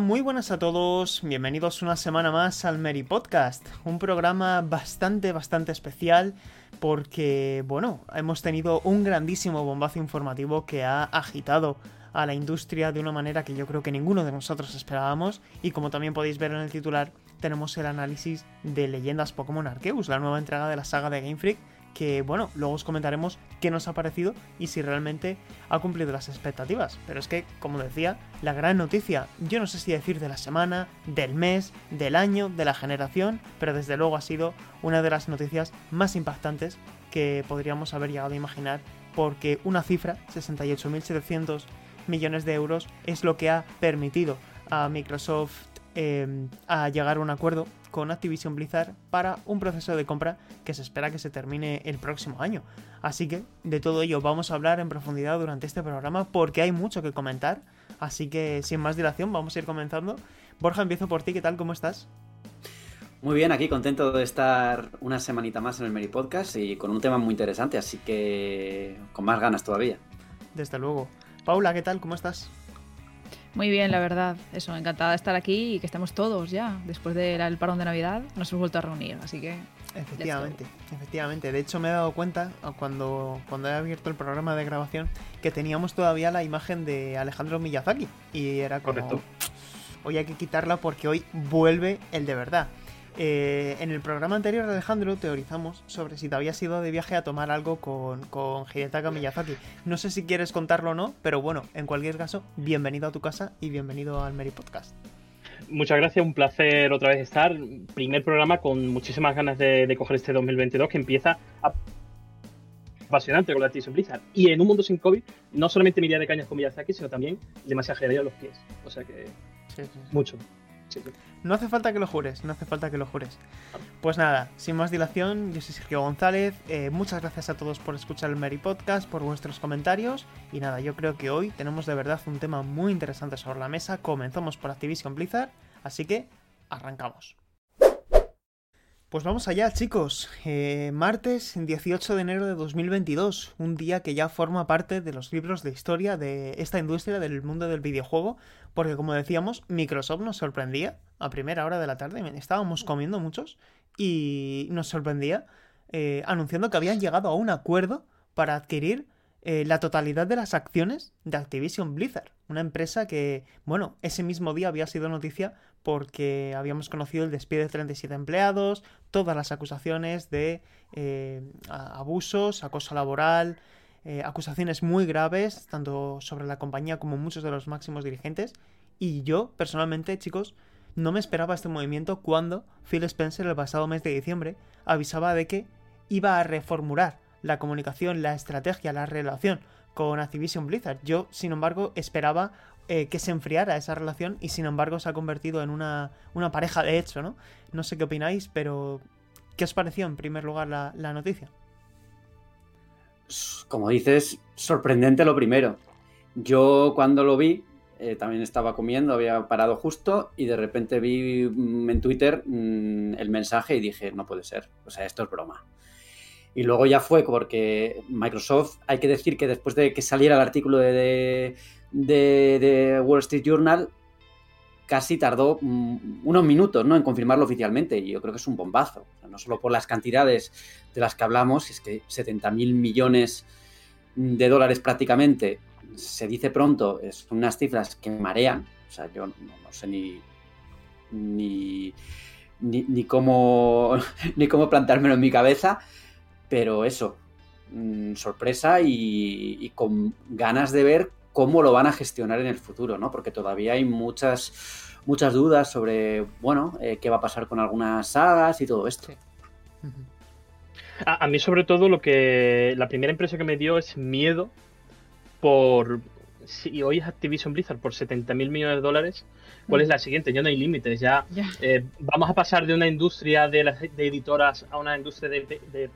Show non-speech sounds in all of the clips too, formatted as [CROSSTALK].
Muy buenas a todos, bienvenidos una semana más al Mary Podcast, un programa bastante, bastante especial porque, bueno, hemos tenido un grandísimo bombazo informativo que ha agitado a la industria de una manera que yo creo que ninguno de nosotros esperábamos. Y como también podéis ver en el titular, tenemos el análisis de Leyendas Pokémon Arceus, la nueva entrega de la saga de Game Freak que bueno, luego os comentaremos qué nos ha parecido y si realmente ha cumplido las expectativas. Pero es que, como decía, la gran noticia, yo no sé si decir de la semana, del mes, del año, de la generación, pero desde luego ha sido una de las noticias más impactantes que podríamos haber llegado a imaginar porque una cifra, 68.700 millones de euros, es lo que ha permitido a Microsoft eh, a llegar a un acuerdo con Activision Blizzard para un proceso de compra que se espera que se termine el próximo año. Así que de todo ello vamos a hablar en profundidad durante este programa porque hay mucho que comentar. Así que sin más dilación vamos a ir comenzando. Borja, empiezo por ti, ¿qué tal? ¿Cómo estás? Muy bien, aquí contento de estar una semanita más en el Meri Podcast y con un tema muy interesante, así que con más ganas todavía. Desde luego. Paula, ¿qué tal? ¿Cómo estás? Muy bien, la verdad. Eso, encantada de estar aquí y que estemos todos ya. Después del parón de Navidad nos hemos vuelto a reunir, así que... Efectivamente, efectivamente. De hecho me he dado cuenta cuando, cuando he abierto el programa de grabación que teníamos todavía la imagen de Alejandro Miyazaki. Y era como... Correcto. Hoy hay que quitarla porque hoy vuelve el de verdad. Eh, en el programa anterior, Alejandro, teorizamos sobre si te habías ido de viaje a tomar algo con, con Hidetaka Miyazaki. No sé si quieres contarlo o no, pero bueno, en cualquier caso, bienvenido a tu casa y bienvenido al Mary Podcast. Muchas gracias, un placer otra vez estar. Primer programa con muchísimas ganas de, coger este 2022 que empieza apasionante con la Activision Blizzard. Y en un mundo sin COVID, no solamente me iría de cañas con Miyazaki, sino también le masajearía los pies. O sea que, mucho. No hace falta que lo jures, no hace falta que lo jures. Pues nada, sin más dilación, yo soy Sergio González. Eh, muchas gracias a todos por escuchar el Mary Podcast, por vuestros comentarios. Y nada, yo creo que hoy tenemos de verdad un tema muy interesante sobre la mesa. Comenzamos por Activision Blizzard, así que arrancamos. Pues vamos allá, chicos. Eh, martes 18 de enero de 2022, un día que ya forma parte de los libros de historia de esta industria del mundo del videojuego, porque como decíamos, Microsoft nos sorprendía a primera hora de la tarde, estábamos comiendo muchos y nos sorprendía eh, anunciando que habían llegado a un acuerdo para adquirir eh, la totalidad de las acciones de Activision Blizzard, una empresa que, bueno, ese mismo día había sido noticia porque habíamos conocido el despido de 37 empleados, todas las acusaciones de eh, abusos, acoso laboral, eh, acusaciones muy graves, tanto sobre la compañía como muchos de los máximos dirigentes. Y yo, personalmente, chicos, no me esperaba este movimiento cuando Phil Spencer el pasado mes de diciembre avisaba de que iba a reformular la comunicación, la estrategia, la relación con Activision Blizzard. Yo, sin embargo, esperaba eh, que se enfriara esa relación y sin embargo se ha convertido en una, pareja de hecho, ¿no? No sé qué opináis, pero ¿qué os pareció en primer lugar la, noticia? Como dices, sorprendente lo primero. Yo cuando lo vi, eh, también estaba comiendo, había parado justo y de repente vi mm, en Twitter mm, el mensaje y dije, no puede ser, o sea, esto es broma. Y luego ya fue porque Microsoft, hay que decir que después de que saliera el artículo de, Wall Street Journal, casi tardó mm, unos minutos ¿no? en confirmarlo oficialmente. Y yo creo que es un bombazo. no solo por las cantidades de las que hablamos, es que 70 mil millones de dólares prácticamente, se dice pronto, es unas cifras que marean. O sea, yo no, sé ni, ni, ni, cómo, ni cómo [LAUGHS] plantármelo en mi cabeza. Pero eso, mm, sorpresa y, con ganas de ver cómo lo van a gestionar en el futuro, ¿no? Porque todavía hay muchas, muchas dudas sobre, bueno, eh, qué va a pasar con algunas sagas y todo esto. A, mí sobre todo lo que la primera impresión que me dio es miedo por si hoy es Activision Blizzard por 70 mil millones de dólares, ¿cuál es mm. la siguiente? Ya no hay límites, ya eh, vamos a pasar de una industria de, las, editoras a una industria de,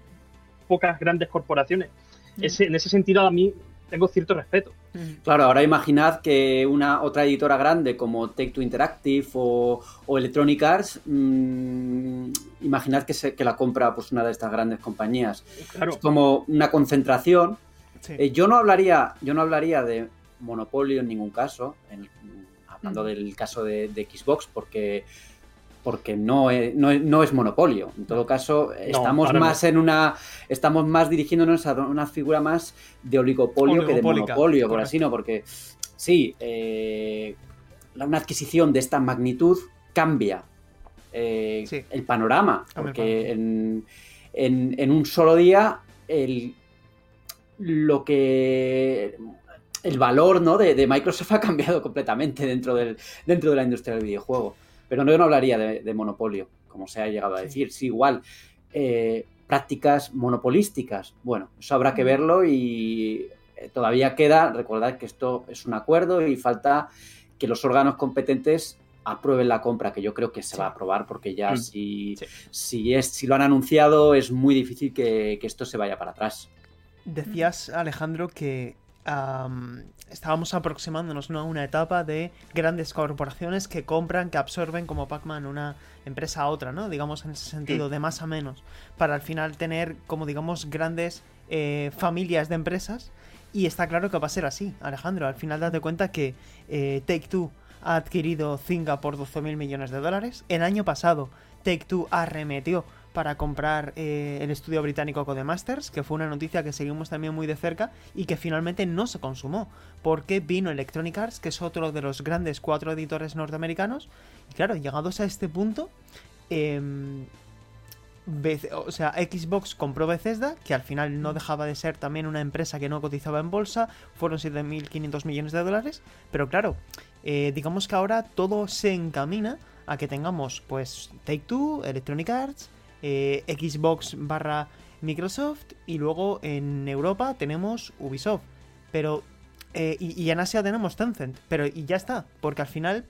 pocas grandes corporaciones. En ese sentido a mí tengo cierto respeto. Mm. Claro, ahora imaginad que una otra editora grande como Take Two Interactive o, Electronic Arts, mm, imaginad que, se, que la compra pues una de estas grandes compañías. Es como una concentración. Eh, yo no hablaría, yo no hablaría de monopolio en ningún caso, hablando mm. del caso de, de Xbox, porque porque no es, no, es, monopolio. En todo caso, estamos más en una. Estamos más dirigiéndonos a una figura más de oligopolio que de monopolio, por así no, porque sí, eh, una adquisición de esta magnitud cambia eh, el panorama. Porque en, en, un solo día el, lo que el valor ¿no? de, de, Microsoft [LAUGHS] ha cambiado completamente dentro, del, dentro de la industria del videojuego. Pero no, yo no hablaría de, monopolio, como se ha llegado a decir. Sí, igual, eh, prácticas monopolísticas. Bueno, eso habrá que verlo y eh, todavía queda, recordad que esto es un acuerdo y falta que los órganos competentes aprueben la compra, que yo creo que se va a aprobar porque ya mm. si, si, es, si lo han anunciado es muy difícil que, que esto se vaya para atrás. Decías, Alejandro, que estábamos aproximándonos a una etapa de grandes corporaciones que compran, que absorben como Pac-Man una empresa a otra, ¿no? Digamos en ese sentido, de más a menos, para al final tener como digamos grandes eh, familias de empresas. Y está claro que va a ser así, Alejandro. Al final date cuenta que eh, Take Two ha adquirido Zynga por 12.000 millones de dólares. El año pasado Take Two arremetió para comprar eh, el estudio británico Codemasters, que fue una noticia que seguimos también muy de cerca y que finalmente no se consumó, porque vino Electronic Arts, que es otro de los grandes cuatro editores norteamericanos, y claro, llegados a este punto, em, o sea, Xbox compró Bethesda, que al final no dejaba de ser también una empresa que no cotizaba en bolsa, fueron 7.500 millones de dólares, pero claro, eh, digamos que ahora todo se encamina a que tengamos pues Take Two, Electronic Arts, eh, Xbox barra Microsoft y luego en Europa tenemos Ubisoft. Pero. Eh, y, en Asia tenemos Tencent. Pero y ya está. Porque al final.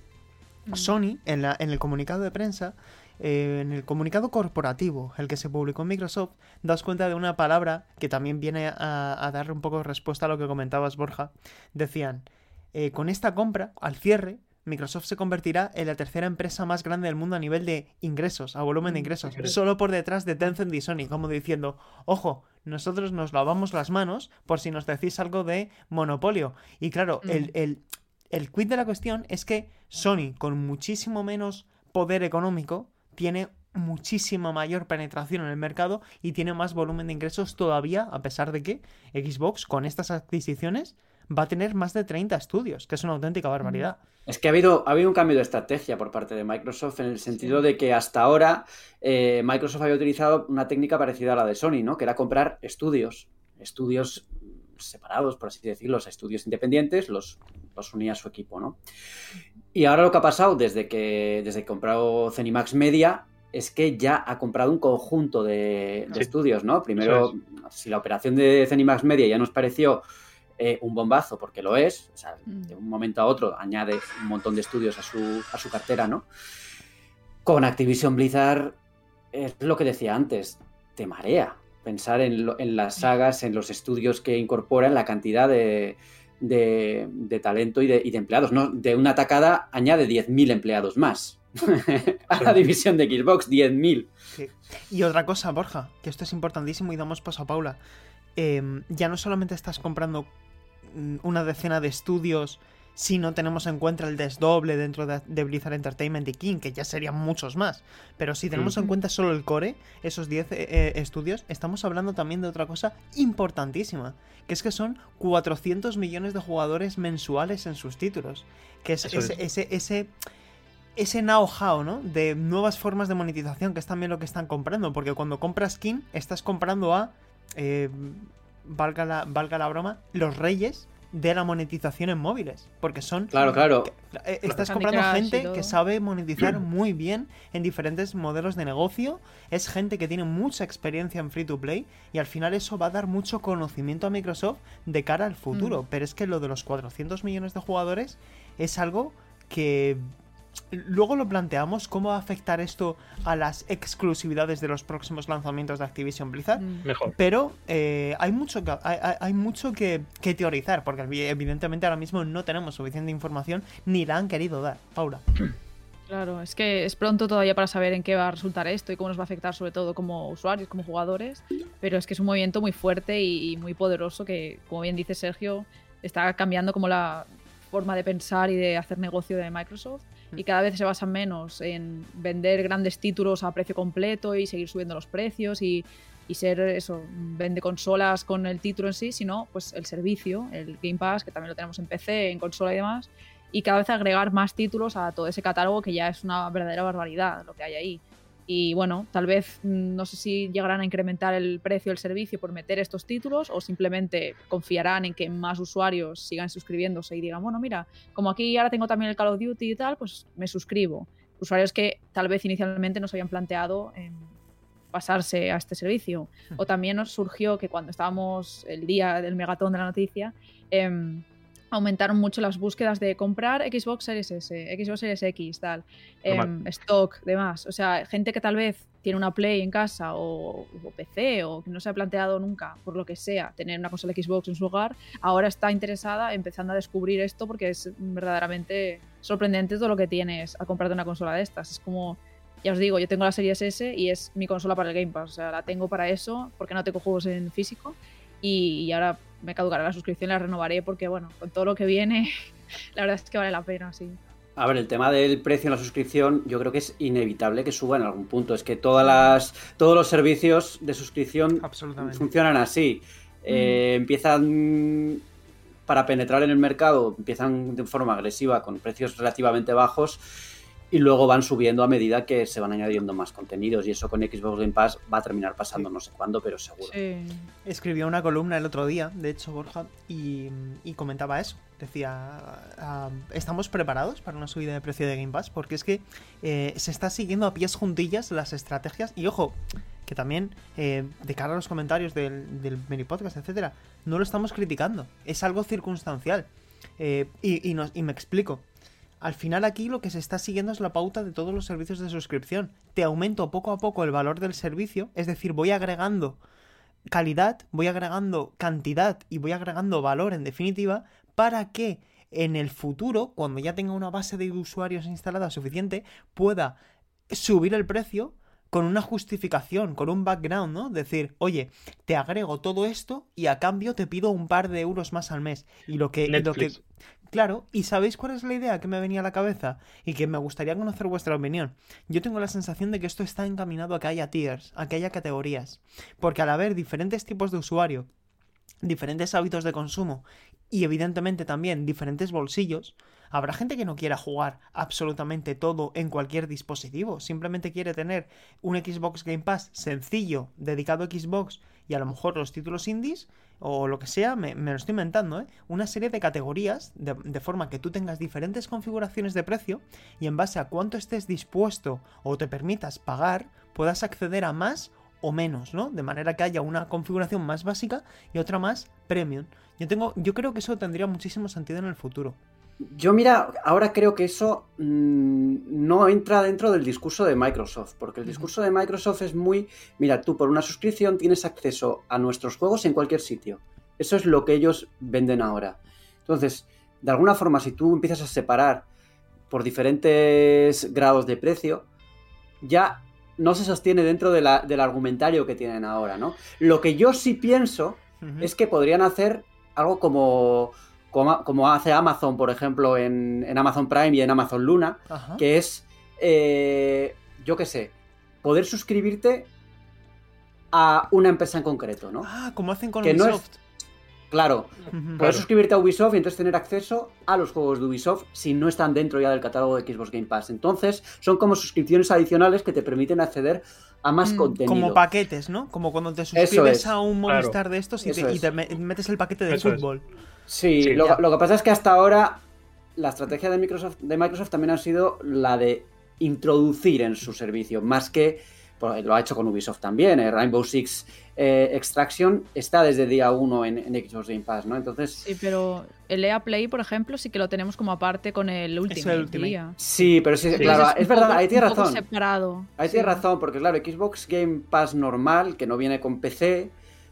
Mm. Sony, en, la, en el comunicado de prensa, eh, en el comunicado corporativo, el que se publicó en Microsoft, das cuenta de una palabra que también viene a, a dar un poco de respuesta a lo que comentabas, Borja. Decían, con esta compra, al cierre, Microsoft se convertirá en la tercera empresa más grande del mundo a nivel de ingresos, a volumen de ingresos, solo por detrás de Tencent y Sony, como diciendo, ojo, nosotros nos lavamos las manos por si nos decís algo de monopolio. Y claro, el, mm. el, el quid de la cuestión es que Sony, con muchísimo menos poder económico, tiene muchísima mayor penetración en el mercado y tiene más volumen de ingresos todavía, a pesar de que Xbox, con estas adquisiciones, va a tener más de 30 estudios, que es una auténtica barbaridad. Es que ha habido, ha habido un cambio de estrategia por parte de Microsoft en el sentido de que hasta ahora eh, Microsoft había utilizado una técnica parecida a la de Sony, ¿no? Que era comprar estudios, estudios separados, por así decirlo, estudios independientes, los, los unía a su equipo, ¿no? Y ahora lo que ha pasado desde que, desde que comprado Cenimax Media es que ya ha comprado un conjunto de, estudios, ¿no? Primero, si la operación de Cenimax Media ya nos pareció eh, un bombazo, porque lo es, o sea, mm. de un momento a otro añade un montón de estudios a su, a su cartera, ¿no? Con Activision Blizzard es lo que decía antes, te marea pensar en, en las sagas, en los estudios que incorporan, la cantidad de, de, talento y de, y de, empleados. ¿no? De una atacada añade 10.000 empleados más. [LAUGHS] a la división de Xbox, 10.000. Y otra cosa, Borja, que esto es importantísimo y damos paso a Paula. Em, ya no solamente estás comprando una decena de estudios si no tenemos en cuenta el desdoble dentro de, Blizzard Entertainment y King, que ya serían muchos más. Pero si tenemos en cuenta solo el core, esos 10 eh, eh, estudios, estamos hablando también de otra cosa importantísima, que es que son 400 millones de jugadores mensuales en sus títulos. Que es ese, ese, ese, ese know-how, ¿no? De nuevas formas de monetización, que es también lo que están comprando, porque cuando compras King, estás comprando a... Eh, valga la, valga la broma, los reyes de la monetización en móviles. Porque son. Claro, claro. eh, Estás comprando gente que sabe monetizar [CLEARS THROAT] muy bien en diferentes modelos de negocio. Es gente que tiene mucha experiencia en free to play. Y al final eso va a dar mucho conocimiento a Microsoft de cara al futuro. Mm. Pero es que lo de los 400 millones de jugadores es algo que. Luego lo planteamos, ¿cómo va a afectar esto a las exclusividades de los próximos lanzamientos de Activision Blizzard? Mm. Mejor. Pero eh, hay mucho, que, hay, mucho que, que teorizar, porque evi- evidentemente ahora mismo no tenemos suficiente información ni la han querido dar. Paula. Claro, es que es pronto todavía para saber en qué va a resultar esto y cómo nos va a afectar sobre todo como usuarios, como jugadores, pero es que es un movimiento muy fuerte y, y muy poderoso que, como bien dice Sergio, está cambiando como la forma de pensar y de hacer negocio de Microsoft y cada vez se basa menos en vender grandes títulos a precio completo y seguir subiendo los precios y, y ser eso, vende consolas con el título en sí, sino pues el servicio, el Game Pass, que también lo tenemos en PC, en consola y demás, y cada vez agregar más títulos a todo ese catálogo que ya es una verdadera barbaridad lo que hay ahí. Y bueno, tal vez mm, no sé si llegarán a incrementar el precio del servicio por meter estos títulos o simplemente confiarán en que más usuarios sigan suscribiéndose y digan, bueno, mira, como aquí ahora tengo también el Call of Duty y tal, pues me suscribo. Usuarios que tal vez inicialmente no se habían planteado en pasarse a este servicio. O también nos surgió que cuando estábamos el día del megatón de la noticia, em, aumentaron mucho las búsquedas de comprar Xbox Series S, Xbox Series X, tal, em, stock, demás. O sea, gente que tal vez tiene una Play en casa o, o PC o que no se ha planteado nunca, por lo que sea, tener una consola Xbox en su hogar, ahora está interesada empezando a descubrir esto porque es verdaderamente sorprendente todo lo que tienes a comprarte una consola de estas. Es como, ya os digo, yo tengo la Series S y es mi consola para el Game Pass. O sea, la tengo para eso porque no tengo juegos en físico y, y ahora me caducará la suscripción y la renovaré porque, bueno, con todo lo que viene, [LAUGHS] la verdad es que vale la pena, sí. A ver, el tema del precio en la suscripción, yo creo que es inevitable que suba en algún punto. Es que todas las, todos los servicios de suscripción funcionan así. Eh, empiezan para penetrar en el mercado, empiezan de forma agresiva con precios relativamente bajos y luego van subiendo a medida que se van añadiendo más contenidos. Y eso con Xbox Game Pass va a terminar pasando no sé cuándo, pero seguro. Sí. Escribió una columna el otro día, de hecho, Borja, y, y comentaba eso. Decía, ah, estamos preparados para una subida de precio de Game Pass, porque es que eh, se está siguiendo a pies juntillas las estrategias. Y ojo, que también, eh, de cara a los comentarios del, del mini podcast, etcétera, no lo estamos criticando. Es algo circunstancial. Eh, y, y nos- y me explico. Al final aquí lo que se está siguiendo es la pauta de todos los servicios de suscripción. Te aumento poco a poco el valor del servicio, es decir, voy agregando calidad, voy agregando cantidad y voy agregando valor en definitiva para que en el futuro, cuando ya tenga una base de usuarios instalada suficiente, pueda subir el precio con una justificación, con un background, ¿no? Decir, oye, te agrego todo esto y a cambio te pido un par de euros más al mes. Y lo que, y lo que. Claro, ¿y sabéis cuál es la idea que me venía a la cabeza? Y que me gustaría conocer vuestra opinión. Yo tengo la sensación de que esto está encaminado a que haya tiers, a que haya categorías. Porque al haber diferentes tipos de usuario, diferentes hábitos de consumo y evidentemente también diferentes bolsillos, habrá gente que no quiera jugar absolutamente todo en cualquier dispositivo, simplemente quiere tener un Xbox Game Pass sencillo, dedicado a Xbox y a lo mejor los títulos indies o lo que sea, me, lo estoy inventando, ¿eh? Una serie de categorías de, de forma que tú tengas diferentes configuraciones de precio y en base a cuánto estés dispuesto o te permitas pagar, puedas acceder a más o menos, ¿no? De manera que haya una configuración más básica y otra más premium. Yo tengo, yo creo que eso tendría muchísimo sentido en el futuro. Yo mira, ahora creo que eso mm, no entra dentro del discurso de Microsoft, porque el discurso de Microsoft es muy, mira, tú por una suscripción tienes acceso a nuestros juegos en cualquier sitio. Eso es lo que ellos venden ahora. Entonces, de alguna forma, si tú empiezas a separar por diferentes grados de precio, ya no se sostiene dentro de la- del argumentario que tienen ahora, ¿no? Lo que yo sí pienso es que podrían hacer algo como, como, como hace Amazon, por ejemplo, en, en Amazon Prime y en Amazon Luna, Ajá. que es, eh, yo qué sé, poder suscribirte a una empresa en concreto, ¿no? Ah, como hacen con que no es- Ubisoft. claro. Claro. suscribirte a Ubisoft y entonces tener acceso a los juegos de Ubisoft si no están dentro ya del catálogo de Xbox Game Pass. Entonces, son como suscripciones adicionales que te permiten acceder a más Mm, contenido. Como paquetes, ¿no? Como cuando te suscribes es. a un Claro. Movistar de estos y, te, y metes el paquete de Eso es. Sí, Sí, lo, que pasa es que hasta ahora la estrategia de Microsoft, de Microsoft también ha sido la de introducir en su servicio, más que pues, lo ha hecho con Ubisoft también. eh, Rainbow Six eh, Extraction está desde día 1 en, en Xbox Game Pass, ¿no? Entonces, Sí, pero el EA Play, por ejemplo, sí que lo tenemos como aparte con el Ultimate. diría. sí, pero sí, Sí. claro, es verdad, poco- ahí tienes razón. separado. Ahí sí. tienes razón, porque claro, Xbox Game Pass normal, que no viene con PC,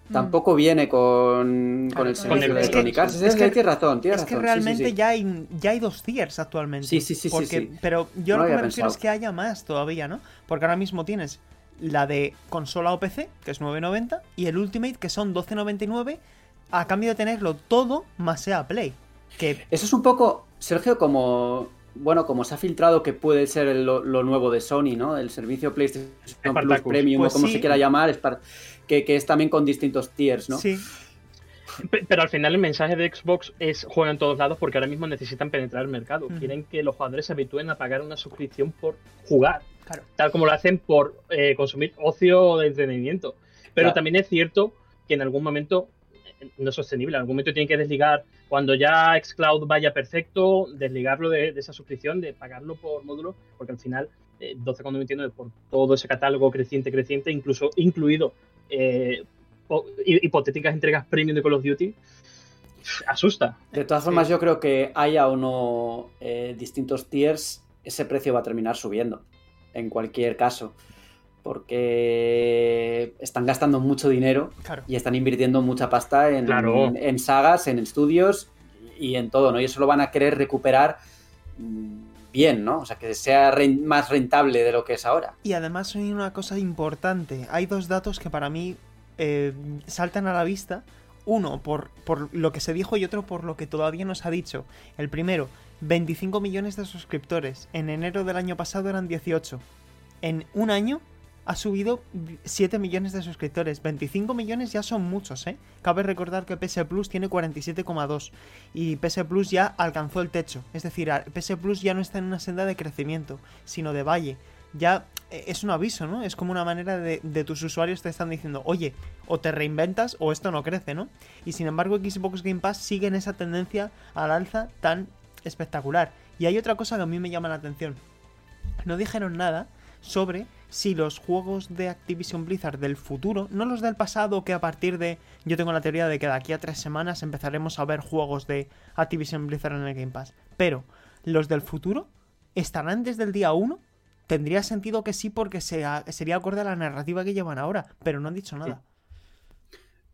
Mm. tampoco viene con, con el con servicio el- de que- Electronic Arts. es Es que- que tienes razón, tienes Es que razón. sí, sí, realmente. Ya, hay, ya hay dos tiers actualmente. Sí, sí, sí, sí, Porque, sí. Pero yo No lo que me refiero es que haya más todavía, ¿no? Porque ahora mismo tienes la de consola o PC, que es 9.90, y el Ultimate, que son 12.99, a cambio de tenerlo todo más sea Play. Que Eso es un poco, Sergio, como bueno, como se ha filtrado que puede ser el- lo, lo nuevo de Sony, ¿no? El servicio PlayStation Plus. Premium Pues o como sí. se quiera llamar, es que, que es también con distintos tiers, ¿no? sí, Pe- Pero al final el mensaje de Xbox es juega en todos lados porque ahora mismo necesitan penetrar el mercado. Mm. Quieren que los jugadores se habitúen a pagar una suscripción por jugar, claro. tal como lo hacen por eh, consumir ocio o de entretenimiento. Pero Claro. también es cierto que en algún momento no es sostenible, en algún momento tienen que desligar, cuando ya Xcloud vaya perfecto, desligarlo de, de esa suscripción, de pagarlo por módulo, porque al final eh, 12,99 por todo ese catálogo creciente, creciente, incluso incluido eh, po- hi- hipotéticas entregas premium de Call of Duty, asusta. De todas formas, yo creo que haya o no eh, distintos tiers, ese precio va a terminar subiendo, en cualquier caso. Porque están gastando mucho dinero Claro. y están invirtiendo mucha pasta en, Claro. en, en sagas, en estudios y en todo, ¿no? Y eso lo van a querer recuperar mm, bien, ¿no? O sea, que sea más rentable de lo que es ahora. Y además hay una cosa importante. Hay dos datos que para mí eh, saltan a la vista. Uno por, por lo que se dijo y otro por lo que todavía no se ha dicho. El primero, 25 millones de suscriptores. En enero del año pasado eran 18. En un año ha subido 7 millones de suscriptores. 25 millones ya son muchos, ¿eh? Cabe recordar que PS Plus tiene 47,2 y PS Plus ya alcanzó el techo. Es decir, PS Plus ya no está en una senda de crecimiento, sino de valle. Ya eh, es un aviso, ¿no? Es como una manera de, de tus usuarios te están diciendo, oye, o te reinventas o esto no crece, ¿no? Y sin embargo, Xbox Game Pass sigue en esa tendencia al alza tan espectacular. Y hay otra cosa que a mí me llama la atención. No dijeron nada sobre si los juegos de Activision Blizzard del futuro, no los del pasado, que a partir de. Yo tengo la teoría de que de aquí a tres semanas empezaremos a ver juegos de Activision Blizzard en el Game Pass. Pero, los del futuro, ¿estarán desde el día 1? Tendría sentido que sí, porque sea- sería acorde a la narrativa que llevan ahora, pero no han dicho nada.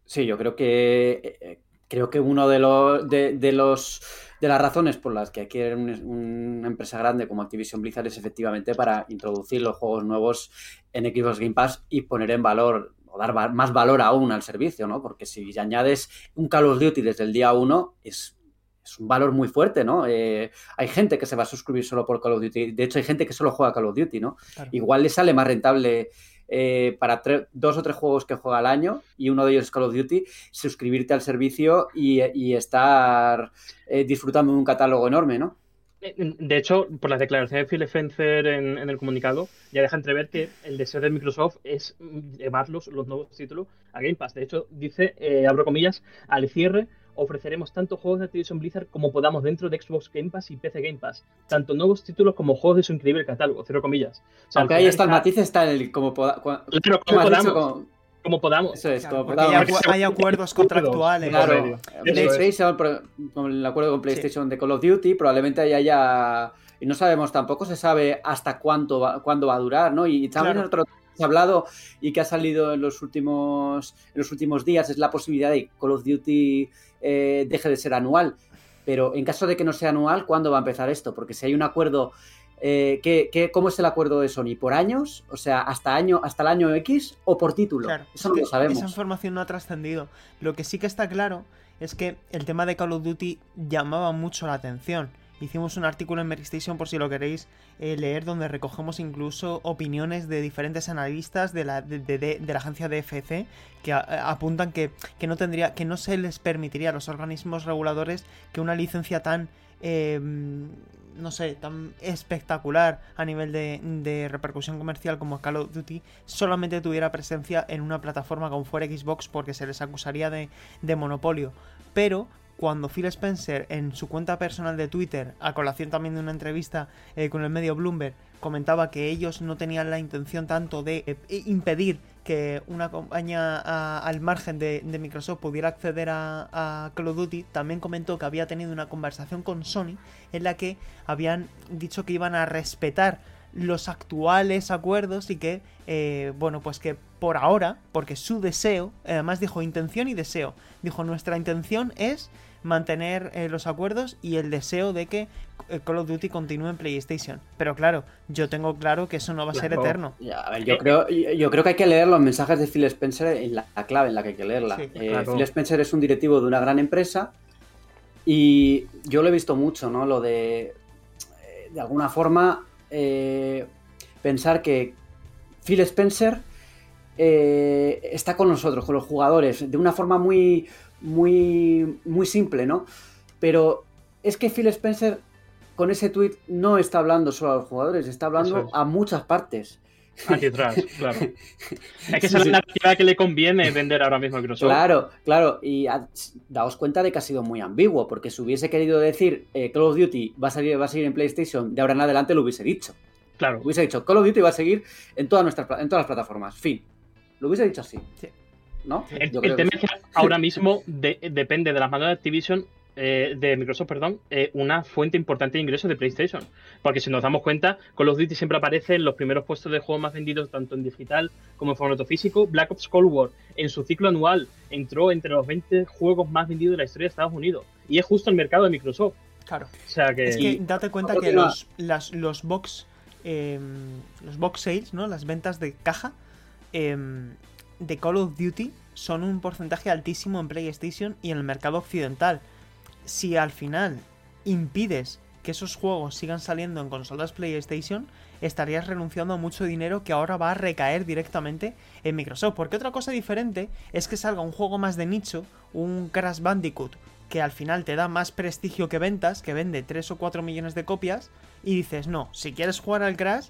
Sí, yo creo que eh, creo que uno de los de, de los de las razones por las que quieren un- una empresa grande como Activision Blizzard es efectivamente para introducir los juegos nuevos en Xbox Game Pass y poner en valor o dar va- más valor aún al servicio, ¿no? Porque si añades un Call of Duty desde el día 1 es es un valor muy fuerte, ¿no? Eh, hay gente que se va a suscribir solo por Call of Duty. De hecho, hay gente que solo juega Call of Duty, ¿no? Claro. Igual le sale más rentable eh, para dos o tres juegos que juega al año y uno de ellos es Call of Duty, suscribirte al servicio y, estar eh, disfrutando de un catálogo enorme, ¿no? De hecho, por las declaraciones de Phil Spencer en, en el comunicado, ya deja entrever que el deseo de Microsoft es llevarlos, los nuevos títulos, a Game Pass. De hecho, dice, eh, abro comillas, al cierre ofreceremos tanto juegos de Activision Blizzard como podamos dentro de Xbox Game Pass y PC Game Pass. Tanto nuevos títulos como juegos de su increíble catálogo, cierro comillas. O sea, Aunque ahí está el matiz, está en el como, poda- cua- Claro, como como has dicho, podamos. como- Como podamos. eso es, Claro, como hay, podamos. acu- hay acuerdos contractuales. Claro. Claro. PlayStation, con el acuerdo con PlayStation de Call of Duty, probablemente haya. Y no sabemos, tampoco se sabe hasta cuánto va, cuándo va a durar, ¿no? Y también Claro. otro que se ha hablado y que ha salido en los últimos, en los últimos días es la posibilidad de Call of Duty eh, deje de ser anual. Pero en caso de que no sea anual, ¿cuándo va a empezar esto? Porque si hay un acuerdo. Eh, ¿qué, qué- cómo es el acuerdo de Sony? ¿Por años? O sea, hasta año, hasta el año X o por título. Claro, Eso es no lo sabemos. Esa información no ha trascendido. Lo que sí que está claro es que el tema de Call of Duty llamaba mucho la atención. Hicimos un artículo en Meristation por si lo queréis eh, leer, donde recogemos incluso opiniones de diferentes analistas de la, de, la agencia DFC que apuntan que, que, no tendría, que no se les permitiría a los organismos reguladores que una licencia tan em, no sé, tan espectacular a nivel de, repercusión comercial como Call of Duty solamente tuviera presencia en una plataforma como fuera Xbox porque se les acusaría de, de monopolio. Pero cuando Phil Spencer en su cuenta personal de Twitter, a colación también de una entrevista eh, con el medio Bloomberg, comentaba que ellos no tenían la intención tanto de eh, impedir que una compañía al margen de, Microsoft pudiera acceder a, Call of Duty, también comentó que había tenido una conversación con Sony en la que habían dicho que iban a respetar los actuales acuerdos y que, eh, bueno, pues que por ahora, porque su deseo, además dijo intención y deseo, dijo nuestra intención es mantener eh, los acuerdos y el deseo de que eh, Call of Duty continúe en PlayStation. Pero claro, yo tengo claro que eso no va a ser eterno. yo, creo, yo creo que hay que leer los mensajes de Phil Spencer en la, clave en la que hay que leerla. Eh, Phil Spencer es un directivo de una gran empresa y yo lo he visto mucho, ¿no? Lo de, de alguna forma, pensar que Phil Spencer está con nosotros, con los jugadores, de una forma muy, muy, muy simple, ¿no? Pero es que Phil Spencer con ese tweet no está hablando solo a los jugadores, está hablando a muchas partes. Aquí atrás, claro. [LAUGHS] Es que esa es la actividad que le conviene vender ahora mismo a Microsoft. Claro, claro. Y daos cuenta de que ha sido muy ambiguo, porque si hubiese querido decir eh, Call of Duty va a, salir, va a seguir en PlayStation, de ahora en adelante lo hubiese dicho. Claro. Hubiese dicho Call of Duty va a seguir en todas, nuestras, en todas las plataformas. Fin. Lo hubiese dicho así. Sí. El, tema es que ahora mismo depende de las manos de Activision, eh, de Microsoft, perdón, eh, una fuente importante de ingresos de PlayStation. Porque si nos damos cuenta, Call of Duty siempre aparece en los primeros puestos de juegos más vendidos, tanto en digital como en formato físico. Black Ops Cold War, en su ciclo anual, entró entre los 20 juegos más vendidos de la historia de Estados Unidos. Y es justo el mercado de Microsoft. Claro. O sea que... Es que date cuenta que los, los box. Em, los box sales, ¿no? Las ventas de caja. De Call of Duty son un porcentaje altísimo en PlayStation y en el mercado occidental. Si al final impides que esos juegos sigan saliendo en consolas PlayStation, estarías renunciando a mucho dinero que ahora va a recaer directamente en Microsoft. Porque otra cosa diferente es que salga un juego más de nicho, un Crash Bandicoot, que al final te da más prestigio que ventas, que vende 3 o 4 millones de copias, y dices, no, si quieres jugar al Crash,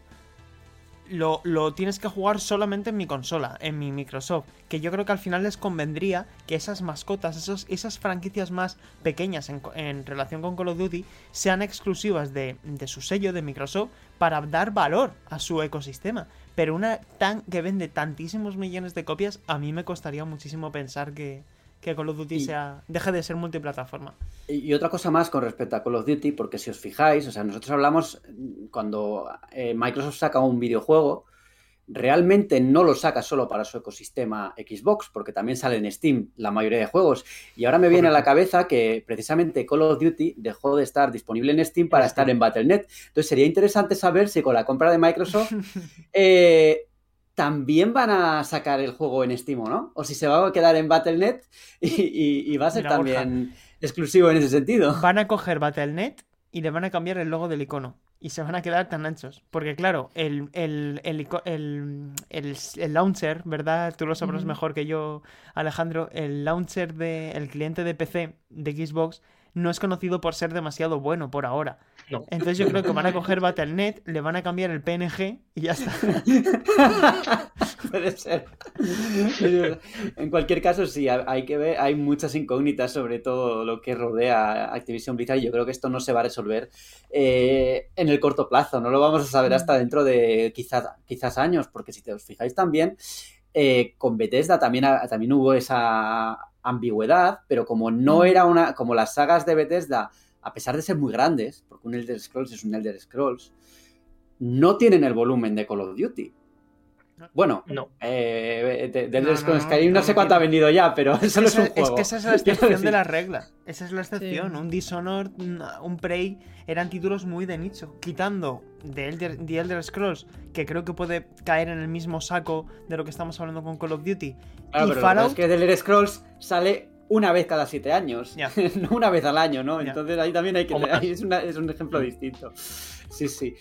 lo, tienes que jugar solamente en mi consola, en mi Microsoft. Que yo creo que al final les convendría que esas mascotas, esos, esas franquicias más pequeñas en, relación con Call of Duty, sean exclusivas de, su sello de Microsoft para dar valor a su ecosistema. Pero una tan que vende tantísimos millones de copias, a mí me costaría muchísimo pensar que, que Call of Duty sea, deje de ser multiplataforma. Y otra cosa más con respecto a Call of Duty, porque si os fijáis, o sea, nosotros hablamos cuando eh, Microsoft saca un videojuego, realmente no lo saca solo para su ecosistema Xbox, porque también sale en Steam la mayoría de juegos. Y ahora me viene a la cabeza que precisamente Call of Duty dejó de estar disponible en Steam para estar en Battle.net. Entonces sería interesante saber si con la compra de Microsoft [LAUGHS] eh, también van a sacar el juego en Steam, ¿no? O si se va a quedar en Battle.net y, va a ser también exclusivo en ese sentido. Van a coger Battle.net y le van a cambiar el logo del icono. Y se van a quedar tan anchos. Porque claro, el, el, el, launcher, ¿verdad? Tú lo sabrás mejor que yo, Alejandro. El launcher del cliente de PC de Xbox no es conocido por ser demasiado bueno por ahora. Entonces yo creo que van a coger Battle.net, le van a cambiar el PNG y ya está. [LAUGHS] Puede ser. En cualquier caso, sí, hay que ver, hay muchas incógnitas sobre todo lo que rodea a Activision Blizzard y yo creo que esto no se va a resolver eh, en el corto plazo, no lo vamos a saber hasta dentro de quizás, quizás años, porque si te os fijáis también, eh, con Bethesda también, también hubo esa ambigüedad, pero como no era una, como las sagas de Bethesda, a pesar de ser muy grandes, porque un Elder Scrolls es un Elder Scrolls, no tienen el volumen de Call of Duty. Bueno, no. Eh, de, Elder Scrolls Skyrim no, sé cuánto ha vendido ya, pero eso [LAUGHS] no es un juego. Es que esa es la [LAUGHS] excepción de la regla. Esa es la excepción. Un Dishonored, un Prey, eran títulos muy de nicho. Quitando de Elder, The Elder Scrolls, que creo que puede caer en el mismo saco de lo que estamos hablando con Call of Duty. y Fallout... es que The Elder Scrolls sale una vez cada siete años, Ya. [LAUGHS] no una vez al año, ¿no? Ya. Entonces ahí también hay que... Ahí es, una- es un ejemplo distinto. Sí, sí.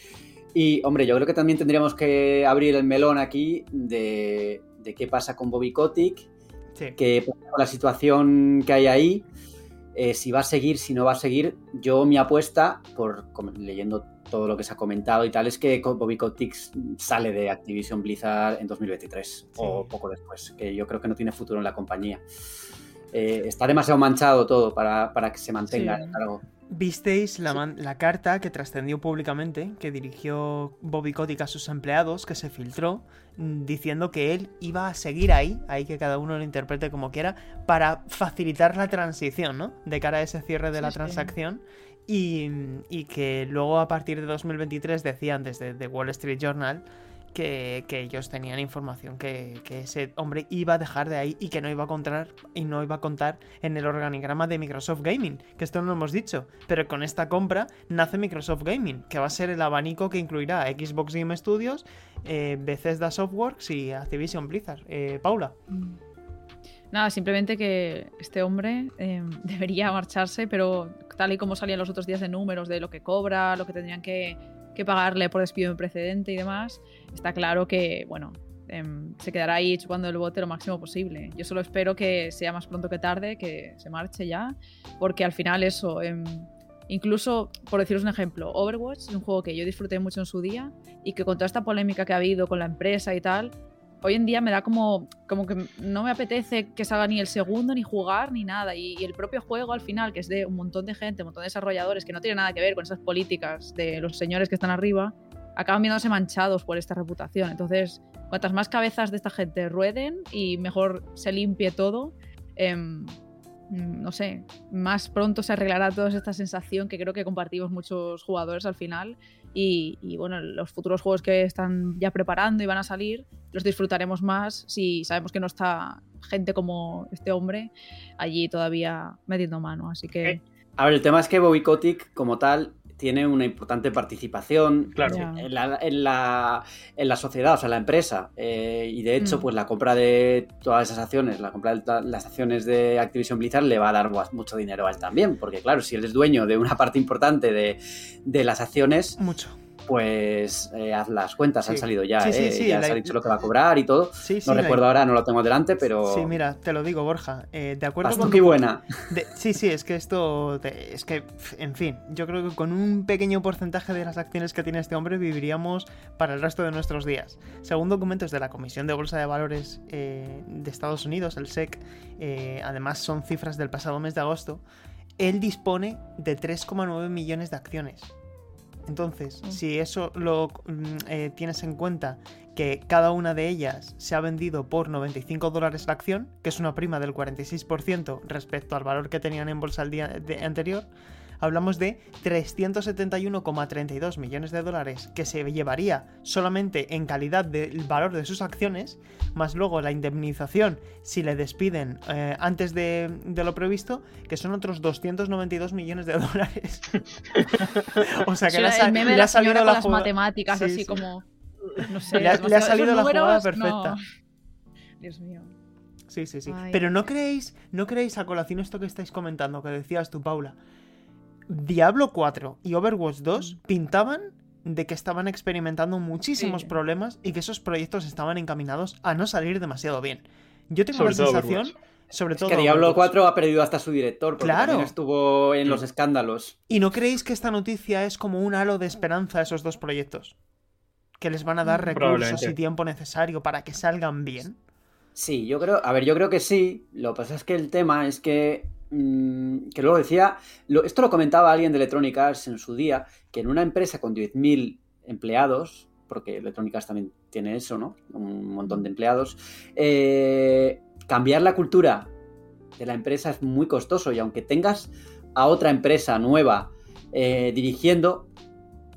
Y, hombre, yo creo que también tendríamos que abrir el melón aquí de, de qué pasa con Bobby Kotick, Sí. qué pasa con la situación que hay ahí, eh, si va a seguir, si no va a seguir. Yo mi apuesta, por leyendo todo lo que se ha comentado y tal, es que Bobby Kotick sale de Activision Blizzard en 2023 o poco después, que yo creo que no tiene futuro en la compañía. Eh, está demasiado manchado todo para, para que se mantenga Sí. cargo. Visteis la, man- la carta que trascendió públicamente, que dirigió Bobby Kotick a sus empleados, que se filtró, mm, diciendo que él iba a seguir ahí, ahí que cada uno lo interprete como quiera, para facilitar la transición, ¿no? De cara a ese cierre de Sí, la sí. transacción. Y, y que luego a partir de 2023 decían desde The Wall Street Journal que, ellos tenían información que, ese hombre iba a dejar de ahí y que no iba a contar y no iba a contar en el organigrama de Microsoft Gaming, que esto no lo hemos dicho, pero con esta compra nace Microsoft Gaming, que va a ser el abanico que incluirá Xbox Game Studios, eh, Bethesda Softworks y Activision Blizzard. Eh, Paula. Nada, simplemente que este hombre eh, [LAUGHS] debería marcharse, pero tal y como salían los otros días de números de lo que cobra, lo que tendrían que, que pagarle por despido en precedente y demás, está claro que, bueno, em, se quedará ahí chupando el bote lo máximo posible. Yo solo espero que sea más pronto que tarde, que se marche ya, porque al final eso, em, incluso, por deciros un ejemplo, Overwatch es un juego que yo disfruté mucho en su día y que con toda esta polémica que ha habido con la empresa y tal, hoy en día me da como, como que no me apetece que salga ni el segundo, ni jugar, ni nada. Y, el propio juego al final, que es de un montón de gente, un montón de desarrolladores, que no tiene nada que ver con esas políticas de los señores que están arriba, acaban viéndose manchados por esta reputación. Entonces, cuantas más cabezas de esta gente rueden y mejor se limpie todo, mm, no sé, más pronto se arreglará toda esta sensación que creo que compartimos muchos jugadores al final. Y, y, bueno, los futuros juegos que están ya preparando y van a salir, los disfrutaremos más si sabemos que no está gente como este hombre allí todavía metiendo mano. Así que. A ver, el tema es que Bobby Kotick, como tal, tiene una importante participación Claro. En, la, en, la, en la sociedad, o sea, en la empresa. Eh, y de hecho, Mm. pues la compra de todas esas acciones, la compra de las acciones de Activision Blizzard le va a dar guas- mucho dinero a él también. Porque, claro, si él es dueño de una parte importante de, de las acciones, Mucho. Pues eh, haz las cuentas, Sí. han salido ya, Sí, eh, sí, ya la- se ha dicho lo que va a cobrar y todo. No la- recuerdo ahora, no lo tengo delante, pero Sí, mira, te lo digo, Borja. eh, de acuerdo con bastante tu- buena. [LAUGHS] De- sí, sí, es que esto. te- es que, en fin, yo creo que con un pequeño porcentaje de las acciones que tiene este hombre viviríamos para el resto de nuestros días. Según documentos de la Comisión de Bolsa de Valores eh, de Estados Unidos, el SEC, eh, además son cifras del pasado mes de agosto, él dispone de 3,9 millones de acciones. Entonces, Mm. si eso lo mm, eh, tienes en cuenta que cada una de ellas se ha vendido por 95 dólares la acción, que es una prima del 46% respecto al valor que tenían en bolsa el día anterior, hablamos de 371,32 millones de dólares que se llevaría solamente en calidad del valor de sus acciones, más luego la indemnización si le despiden eh, antes de, de lo previsto, que son otros 292 millones de dólares. [LAUGHS] o sea que Sí, le ha, meme le la salido señora con la las matemáticas, Sí, así sí. como. No sé, Le ha- le ha demasiado- salido la jugada no. perfecta. Dios mío. Sí, sí, sí. Ay. Pero no creéis, no creéis a colación esto que estáis comentando, que decías tú, Paula. Diablo 4 y Overwatch 2 pintaban de que estaban experimentando muchísimos Sí. problemas y que esos proyectos estaban encaminados a no salir demasiado bien. Yo tengo Sobre la todo sensación, Overwatch. sobre Es todo que Diablo Overwatch. 4 ha perdido hasta su director, porque Claro. también estuvo en los Mm. escándalos. ¿Y no creéis que esta noticia es como un halo de esperanza a esos dos proyectos? Que les van a dar Mm. recursos y tiempo necesario para que salgan bien. Sí, yo creo, a ver, yo creo que sí. Lo que pasa es que el tema es que, mm, que luego decía, esto lo comentaba alguien de Electronic Arts en su día, que en una empresa con 10.000 empleados, porque Electronic Arts también tiene eso, ¿no? Un montón de empleados, eh, cambiar la cultura de la empresa es muy costoso y aunque tengas a otra empresa nueva eh, dirigiendo,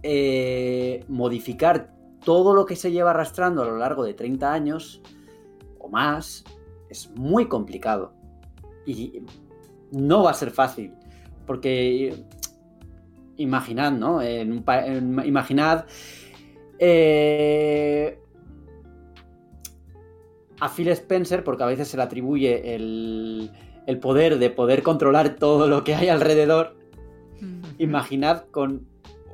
eh, modificar todo lo que se lleva arrastrando a lo largo de 30 años o más es muy complicado. Y no va a ser fácil. Porque imaginad, ¿no? En un en- imaginad eh, a Phil Spencer, porque a veces se le atribuye el, el poder de poder controlar todo lo que hay alrededor, Mm. imaginad con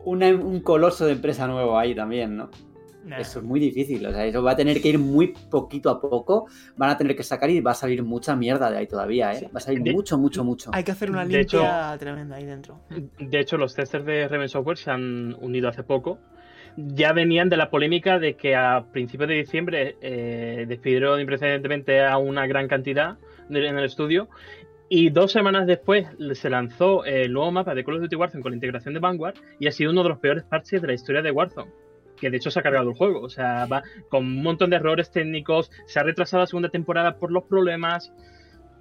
una- un coloso de empresa nuevo ahí también, ¿no? Nah. Eso es muy difícil, o sea, eso va a tener que ir muy poquito a poco, van a tener que sacar y va a salir mucha mierda de ahí todavía, ¿eh? Sí. Va a salir De- mucho, mucho, mucho. Hay que hacer una hecho- limpia tremenda ahí dentro. De hecho, los testers de Raven Software se han unido hace poco. Ya venían de la polémica de que a principios de diciembre eh, despidieron imprecedentemente a una gran cantidad de- en el estudio. Y dos semanas después se lanzó el nuevo mapa de Call of Duty Warzone con la integración de Vanguard y ha sido uno de los peores parches de la historia de Warzone. Que de hecho se ha cargado el juego. O sea, va con un montón de errores técnicos. Se ha retrasado la segunda temporada por los problemas.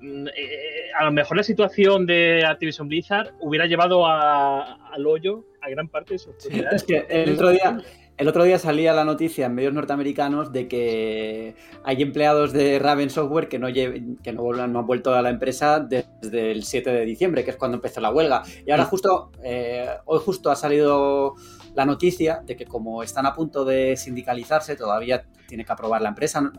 Mm, eh, a lo mejor la situación de Activision Blizzard hubiera llevado a- al hoyo a gran parte de sus Es que el otro día, el otro día salía la noticia en medios norteamericanos de que hay empleados de Raven Software que no, lle- que no, han vuelto a la empresa desde el 7 de diciembre, que es cuando empezó la huelga. Y ahora justo, eh, hoy justo ha salido la noticia de que como están a punto de sindicalizarse, todavía tiene que aprobar la empresa.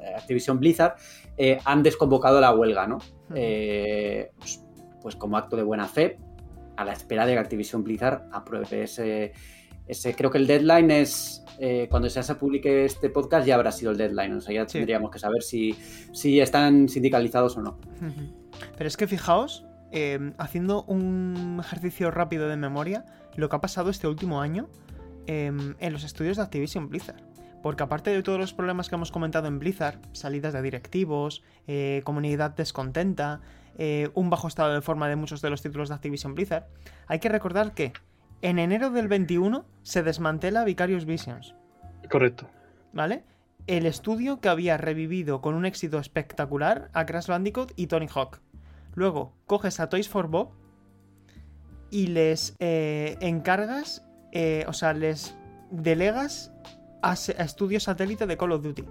Eh, Activision Blizzard, eh, han desconvocado la huelga, ¿no? Eh, pues, pues como acto de buena fe, a la espera de que Activision Blizzard apruebe ese, ese creo que el deadline es eh, cuando ya se publique este podcast ya habrá sido el deadline, o sea, ya Sí. tendríamos que saber si, si están sindicalizados o no. Pero es que fijaos, haciendo un ejercicio rápido de memoria, lo que ha pasado este último año eh, en los estudios de Activision Blizzard. Porque aparte de todos los problemas que hemos comentado en Blizzard, salidas de directivos, eh, comunidad descontenta, eh, un bajo estado de forma de muchos de los títulos de Activision Blizzard, hay que recordar que en enero del 21 se desmantela Vicarious Visions. Correcto. ¿vale? El estudio que había revivido con un éxito espectacular a Crash Bandicoot y Tony Hawk. Luego coges a Toys for Bob y les eh, encargas, eh, o sea, les delegas a, estudios satélite de Call of Duty.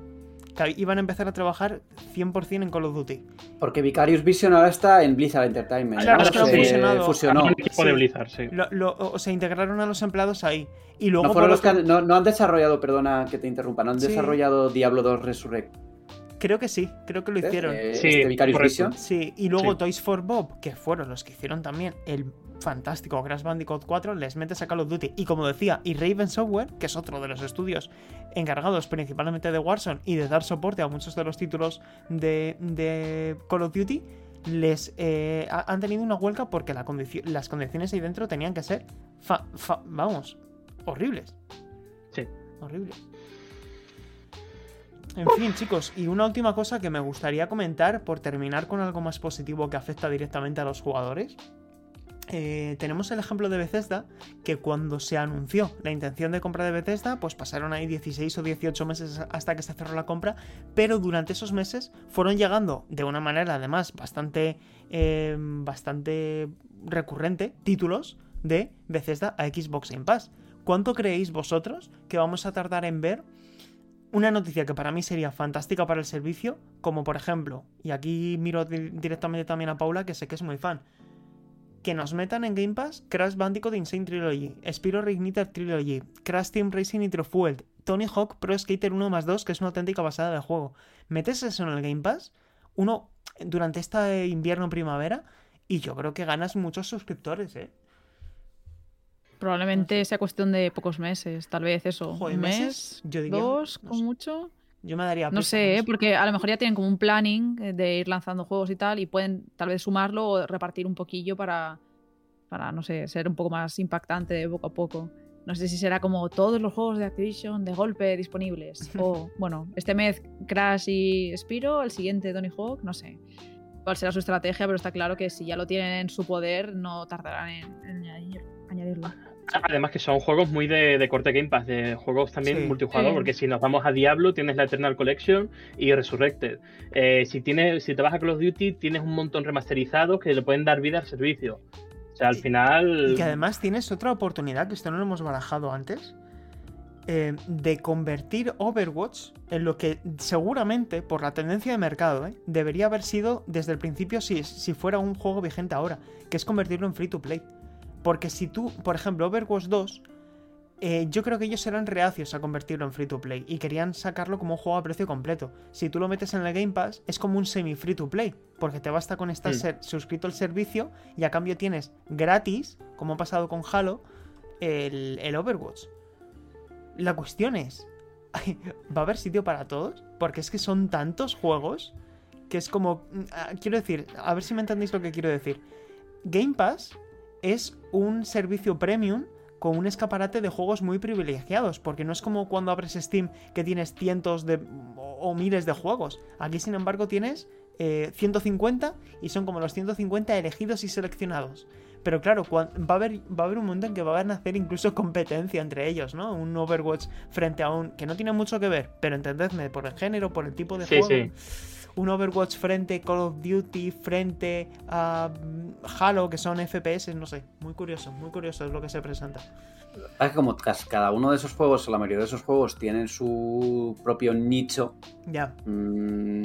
Que iban a empezar a trabajar 100% en Call of Duty. Porque Vicarious Vision ahora está en Blizzard Entertainment. Claro, han se fusionado. fusionó. Un equipo Sí. de Blizzard, sí. Lo- lo- o se integraron a los empleados ahí. Y luego No, fueron los que han, no, no han desarrollado, perdona que te interrumpa, no han Sí. desarrollado Diablo 2 Resurrect. Creo que sí, creo que lo hicieron. Eh, Sí, este Vicarious. Vision. Sí, y luego Sí. Toys for Bob, que fueron los que hicieron también el fantástico Crash Bandicoot 4, les metes a Call of Duty. Y como decía, y Raven Software, que es otro de los estudios encargados principalmente de Warzone y de dar soporte a muchos de los títulos de, de Call of Duty, les eh, ha- han tenido una huelga porque la condici- las condiciones ahí dentro tenían que ser, fa- fa- vamos, horribles. Sí. Horribles. En fin, chicos, y una última cosa que me gustaría comentar por terminar con algo más positivo que afecta directamente a los jugadores. Eh, tenemos el ejemplo de Bethesda, que cuando se anunció la intención de compra de Bethesda, pues pasaron ahí 16 o 18 meses hasta que se cerró la compra, pero durante esos meses fueron llegando de una manera además bastante, eh, bastante recurrente títulos de Bethesda a Xbox Game Pass. ¿Cuánto creéis vosotros que vamos a tardar en ver una noticia que para mí sería fantástica para el servicio, como por ejemplo, y aquí miro di- directamente también a Paula, que sé que es muy fan, que nos metan en Game Pass Crash Bandicoot Insane Trilogy, Spyro Reignited Trilogy, Crash Team Racing Nitro Fueled, Tony Hawk Pro Skater 1 más 2, que es una auténtica basada de juego. Metes eso en el Game Pass, uno durante este invierno-primavera, y yo creo que ganas muchos suscriptores, ¿eh? Probablemente sea cuestión de pocos meses, tal vez eso. Joder, un ¿meses? mes, Yo diría, dos, no con mucho. Yo me daría No sé, ¿eh? eso. porque a lo mejor ya tienen como un planning eh, de ir lanzando juegos y tal, y pueden tal vez sumarlo o repartir un poquillo para, para, no sé, ser un poco más impactante de poco a poco. No sé si será como todos los juegos de Activision de golpe disponibles. O, [LAUGHS] bueno, este mes Crash y Spiro, el siguiente Tony Hawk, no sé cuál será su estrategia, pero está claro que si ya lo tienen en su poder, no tardarán en, en añadir- añadirlo. Además que son juegos muy de, de corte Game Pass, de juegos también Sí. multijugador, Sí. porque si nos vamos a Diablo tienes la Eternal Collection y Resurrected. Eh, si, tienes, si te vas a Call of Duty tienes un montón remasterizado que le pueden dar vida al servicio. O sea, al Y- final... Y que además tienes otra oportunidad, que esto no lo hemos barajado antes, eh, de convertir Overwatch en lo que seguramente, por la tendencia de mercado, eh, debería haber sido desde el principio si, si fuera un juego vigente ahora, que es convertirlo en free to play. Porque si tú, por ejemplo, Overwatch 2 eh, yo creo que ellos eran reacios a convertirlo en free to play y querían sacarlo como un juego a precio completo. Si tú lo metes en el Game Pass, es como un semi free to play, porque te basta con estar suscrito al servicio y a cambio tienes gratis, como ha pasado con Halo, el, el Overwatch. La cuestión es, [LAUGHS] ¿va a haber sitio para todos? Porque es que son tantos juegos que es como... mm, ah, Quiero decir, a ver si me entendéis lo que quiero decir. Game Pass es un servicio premium con un escaparate de juegos muy privilegiados, porque no es como cuando abres Steam que tienes cientos de o, miles de juegos. Aquí, sin embargo, tienes eh, 150 y son como los 150 elegidos y seleccionados. Pero claro, va a, haber, va a haber un momento en que va a nacer incluso [LAUGHS] competencia entre ellos, ¿no? Un Overwatch frente a un... que no tiene mucho que ver, pero entendedme, por el género, por el tipo de Sí, juego. sí. Un Overwatch frente Call of Duty, frente a mm, Halo, que son FPS, no sé. Muy curioso, muy curioso es lo que se presenta. Es que como cada uno de esos juegos, o la mayoría de esos juegos, tienen su propio nicho, Ya, mm,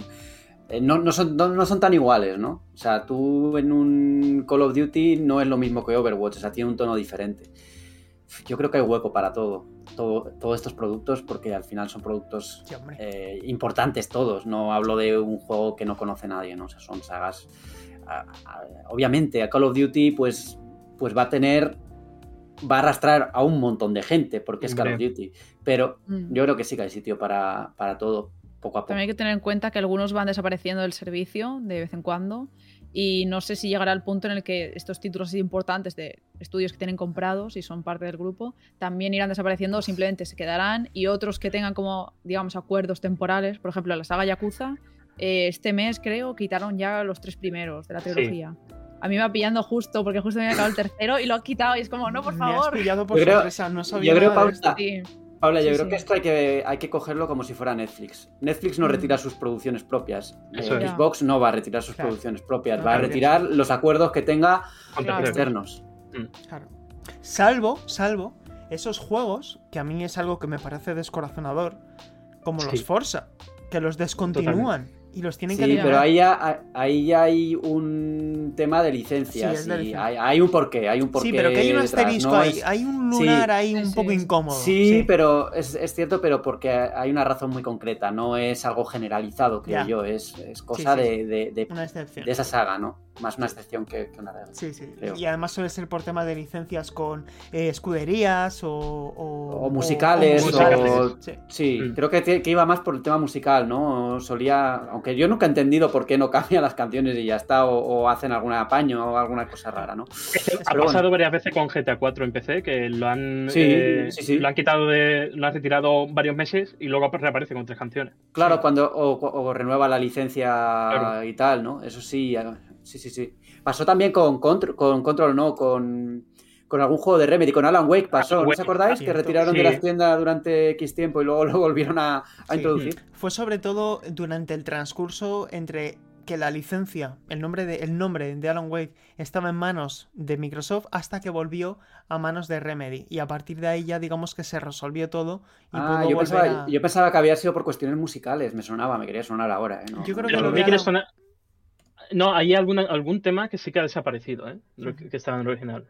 eh, no, no son, no, no son tan iguales, ¿no? O sea, tú en un Call of Duty no es lo mismo que Overwatch, o sea, tiene un tono diferente. Yo creo que hay hueco para todo, todo todos estos productos, porque al final son productos sí, eh, importantes todos. No hablo de un juego que no conoce nadie, ¿no? O sea, son sagas. a- a- obviamente, a Call of Duty, pues, pues va a tener. Va a arrastrar a un montón de gente, porque es Call of. Duty. Pero Mm. yo creo que sí que hay sitio para, para todo, poco a poco. También hay que tener en cuenta que algunos van desapareciendo del servicio de vez en cuando y no sé si llegará el punto en el que estos títulos así importantes de estudios que tienen comprados y son parte del grupo también irán desapareciendo o simplemente se quedarán y otros que tengan como, digamos, acuerdos temporales, por ejemplo, la saga Yakuza, eh, este mes creo quitaron ya los tres primeros de la Sí. trilogía. A mí me va pillando justo porque justo me había acabado el tercero y lo han quitado y es como, no, por Me has favor. pillado por Yo creo- sorpresa, no sabía yo creo, Paula. Sí. Paula, yo Sí, creo sí. que esto hay que, hay que cogerlo como si fuera Netflix. Netflix no Mm. retira sus producciones propias. Eso Eh, es. Xbox no va a retirar sus Claro. producciones propias. No va a retirar los acuerdos que tenga Con Claro. terceros. externos. Claro. Salvo, salvo esos juegos, que a mí es algo que me parece descorazonador, como Sí. los Forza, que los descontinúan y los tienen que Sí, eliminar. pero ahí ya, ahí ya hay un tema de licencias. Sí, y hay, hay un porqué, hay un porqué. Sí, pero que hay un detrás, asterisco ¿no? Es- hay un Sí. lunar ahí un sí. poco incómodo. Sí, pero es, es cierto, pero porque hay una razón muy concreta, no es algo generalizado, creo Ya. yo, es, es cosa Sí, sí, De, de- de- Una excepción. de esa saga, ¿no? Más una excepción que, que una regla. Sí, sí. creo. Y además suele ser por tema de licencias con eh, escuderías o, o, O musicales, o o- Sí. Sí, Mm. creo que, iba más por el tema musical, ¿no? Solía, aunque yo nunca he entendido por qué no [LAUGHS] cambian las canciones y ya está, o, o hacen algún apaño o alguna cosa rara, ¿no? Ha Pero pasado bueno. varias veces con GTA 4 en PC, que lo han, Sí, eh, sí, sí. lo han quitado de, lo han retirado varios meses y luego reaparece con tres canciones. Claro, Sí. cuando o, o renueva la licencia Claro. y tal, ¿no? Eso sí, sí, sí, sí. Pasó también con Control, con Control no, con, con algún juego de Remedy, con Alan Wake pasó, Alan ¿no os acordáis? Que retiraron de las tiendas durante X tiempo y luego lo [LAUGHS] volvieron a, a Sí. introducir. Fue sobre todo durante el transcurso entre que la licencia, el nombre de, el nombre de Alan Wake estaba en manos de Microsoft hasta que volvió a manos de Remedy. Y a partir de ahí ya digamos que se resolvió todo y Ah, pudo yo pensaba, a... yo pensaba que había sido por cuestiones musicales, me sonaba, me quería sonar ahora, ¿eh? No, Yo creo que lo me de quiere Alan- sonar- No, hay alguna, algún tema que sí que ha desaparecido, ¿eh? Que, estaba en el original.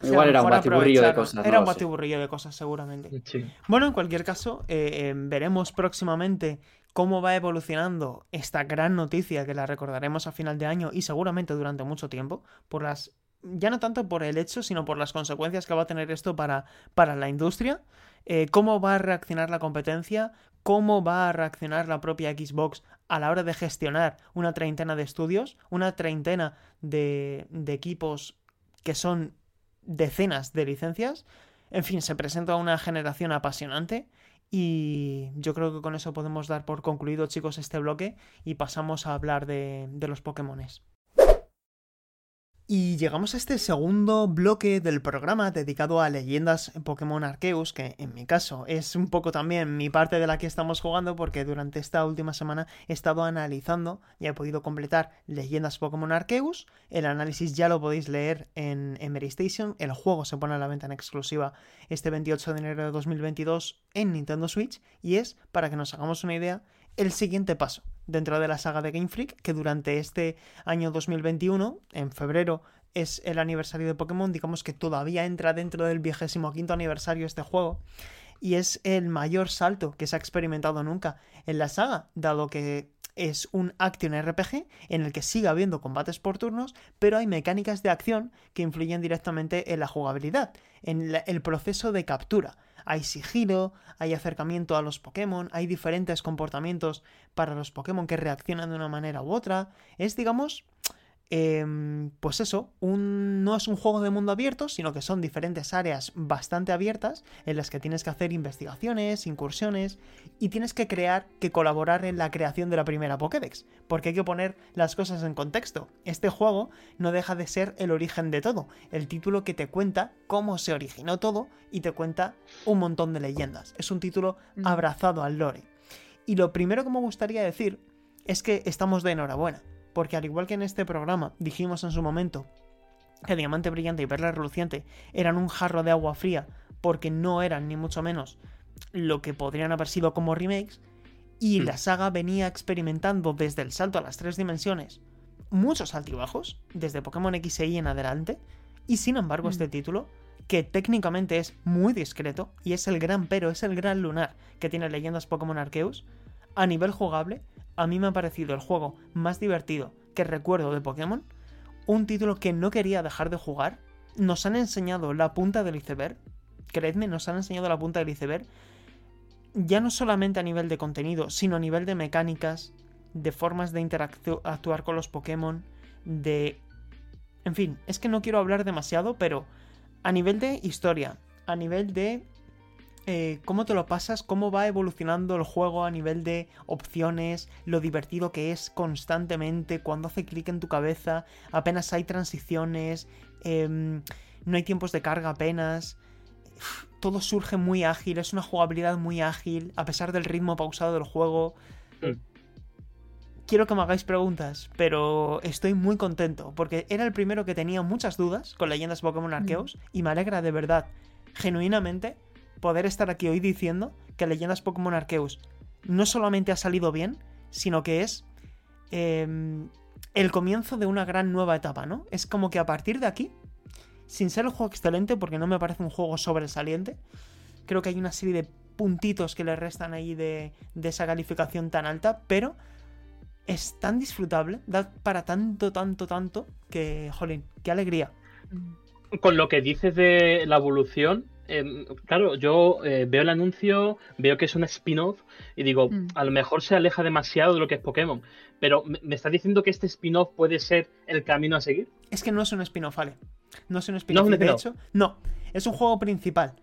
o sea, a Igual era un batiburrillo de cosas. Era no un batiburrillo de cosas seguramente. Sí. Bueno, en cualquier caso, eh, eh, veremos próximamente cómo va evolucionando esta gran noticia que la recordaremos a final de año y seguramente durante mucho tiempo, por las ya no tanto por el hecho, sino por las consecuencias que va a tener esto para, para la industria, eh, cómo va a reaccionar la competencia, cómo va a reaccionar la propia Xbox a la hora de gestionar una treintena de estudios, una treintena de, equipos que son decenas de licencias. En fin, se presenta una generación apasionante y yo creo que con eso podemos dar por concluido, chicos, este bloque y pasamos a hablar de, de los Pokémones. Y llegamos a este segundo bloque del programa dedicado a leyendas Pokémon Arceus, que en mi caso es un poco también mi parte de la que estamos jugando, porque durante esta última semana he estado analizando y he podido completar leyendas Pokémon Arceus. El análisis ya lo podéis leer en Emery Station. El juego se pone a la venta en exclusiva este 28 de enero de 2022 en Nintendo Switch y es, para que nos hagamos una idea, el siguiente paso dentro de la saga de Game Freak, que durante este año 2021, en febrero, es el aniversario de Pokémon, digamos que todavía entra dentro del vigésimo quinto aniversario este juego, y es el mayor salto que se ha experimentado nunca en la saga, dado que es un action RPG en el que sigue habiendo combates por turnos, pero hay mecánicas de acción que influyen directamente en la jugabilidad, en el proceso de captura. Hay sigilo, hay acercamiento a los Pokémon, hay diferentes comportamientos para los Pokémon que reaccionan de una manera u otra. Es, digamos, Em, pues eso, no es un juego de mundo abierto, sino que son diferentes áreas bastante abiertas en las que tienes que hacer investigaciones, incursiones y tienes que crear, que colaborar en la creación de la primera Pokédex, porque hay que poner las cosas en contexto. Este juego no deja de ser el origen de todo, el título que te cuenta cómo se originó todo y te cuenta un montón de leyendas. Es un título abrazado al lore. Y lo primero que me gustaría decir es que estamos de enhorabuena porque al igual que en este programa dijimos en su momento que Diamante Brillante y Perla Reluciente eran un jarro de agua fría porque no eran ni mucho menos lo que podrían haber sido como remakes, y la saga venía experimentando desde el salto a las tres dimensiones muchos altibajos, desde Pokémon X y en adelante, y sin embargo este mm. título, que técnicamente es muy discreto, y es el gran pero, es el gran lunar que tiene Leyendas Pokémon Arceus, a nivel jugable a mí me ha parecido el juego más divertido que recuerdo de Pokémon, un título que no quería dejar de jugar, nos han enseñado la punta del iceberg, creedme, nos han enseñado la punta del iceberg, ya no solamente a nivel de contenido, sino a nivel de mecánicas, de formas de interactuar con los Pokémon, de... En fin, es que no quiero hablar demasiado, pero a nivel de historia, a nivel de eh, cómo te lo pasas, cómo va evolucionando el juego a nivel de opciones, lo divertido que es constantemente, cuando hace clic en tu cabeza, apenas hay transiciones, em, no hay tiempos de carga apenas, todo surge muy ágil, es una jugabilidad muy ágil, a pesar del ritmo pausado del juego. Mm. Quiero que me hagáis preguntas, pero estoy muy contento, porque era el primero que tenía muchas dudas con leyendas Pokémon Arceus, y me alegra de verdad, genuinamente, poder estar aquí hoy diciendo que Leyendas Pokémon Arceus no solamente ha salido bien, sino que es em, el comienzo de una gran nueva etapa, ¿no? Es como que a partir de aquí, sin ser un juego excelente, porque no me parece un juego sobresaliente, creo que hay una serie de puntitos que le restan ahí de, de esa calificación tan alta, pero es tan disfrutable, da para tanto, tanto, tanto, que, jolín, qué alegría. Con lo que dices de la evolución, Em, claro, yo eh, veo el anuncio, veo que es un spin-off y digo, mm. a lo mejor se aleja demasiado de lo que es Pokémon. Pero ¿me estás diciendo que este spin-off puede ser el camino a seguir? Es que no es un spin-off, ¿vale? No es un spin-off. de hecho, no. Es un juego principal.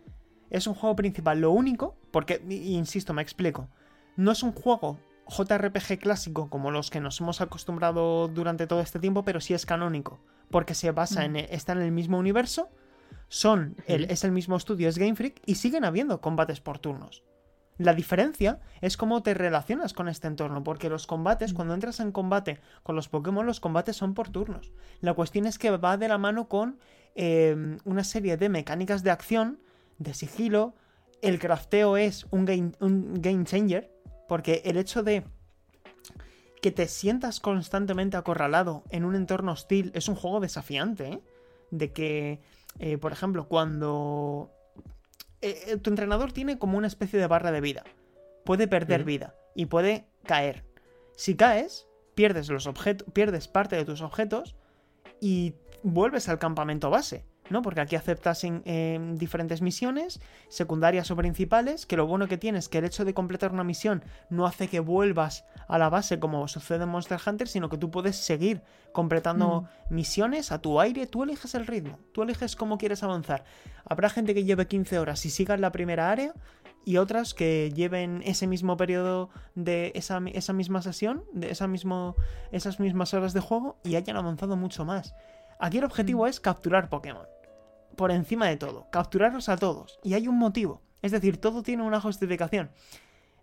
Es un juego principal. Lo único, porque, insisto, me explico. No es un juego JRPG clásico como los que nos hemos acostumbrado durante todo este tiempo, pero sí es canónico. Porque se basa mm. en. está en el mismo universo son el, es el mismo estudio, es Game Freak, y siguen habiendo combates por turnos. La diferencia es cómo te relacionas con este entorno, porque los combates, cuando entras en combate con los Pokémon, los combates son por turnos. La cuestión es que va de la mano con em, una serie de mecánicas de acción, de sigilo. El crafteo es un game, un game changer, porque el hecho de que te sientas constantemente acorralado en un entorno hostil es un juego desafiante, ¿eh? De que eh, por ejemplo, cuando eh, eh, tu entrenador tiene como una especie de barra de vida. Puede perder vida y puede caer. Si caes, pierdes los objetos, pierdes parte de tus objetos y vuelves al campamento base. ¿No? Porque aquí aceptas en, diferentes misiones, secundarias o principales, que lo bueno que tienes es que el hecho de completar una misión no hace que vuelvas a la base como sucede en Monster Hunter, sino que tú puedes seguir completando mm. misiones a tu aire, tú eliges el ritmo, tú eliges cómo quieres avanzar. Habrá gente que lleve 15 horas y siga en la primera área y otras que lleven ese mismo periodo de esa, misma sesión, de esa mismo, esas mismas horas de juego y hayan avanzado mucho más. Aquí el objetivo mm. es capturar Pokémon. Por encima de todo, capturarlos a todos. Y hay un motivo. Es decir, todo tiene una justificación.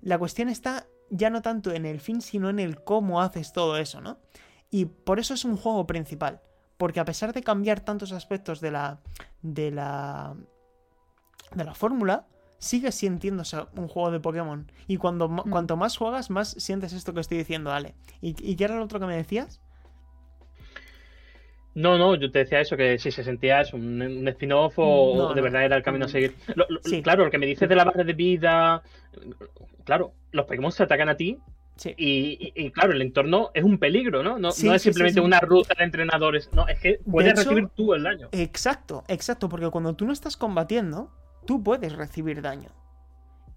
La cuestión está ya no tanto en el fin, sino en el cómo haces todo eso, ¿no? Y por eso es un juego principal. Porque a pesar de cambiar tantos aspectos de la. de la. de la fórmula, sigue sintiéndose un juego de Pokémon. Y cuando, Mm. cuanto más juegas, más sientes esto que estoy diciendo, Ale. ¿Y, y qué era lo otro que me decías? No, no, yo te decía eso, que si se sentía eso, un, un spin-off o No, de verdad era el camino a seguir. Lo- lo- Sí. Claro, lo que me dices de la barra de vida. Claro, los Pokémon se atacan a ti Sí. y, y- y, claro, el entorno es un peligro, ¿no? No, Sí, no es sí, simplemente una ruta de entrenadores, no, es que puedes hecho, recibir tú el daño. Exacto, exacto, porque cuando tú no estás combatiendo, tú puedes recibir daño.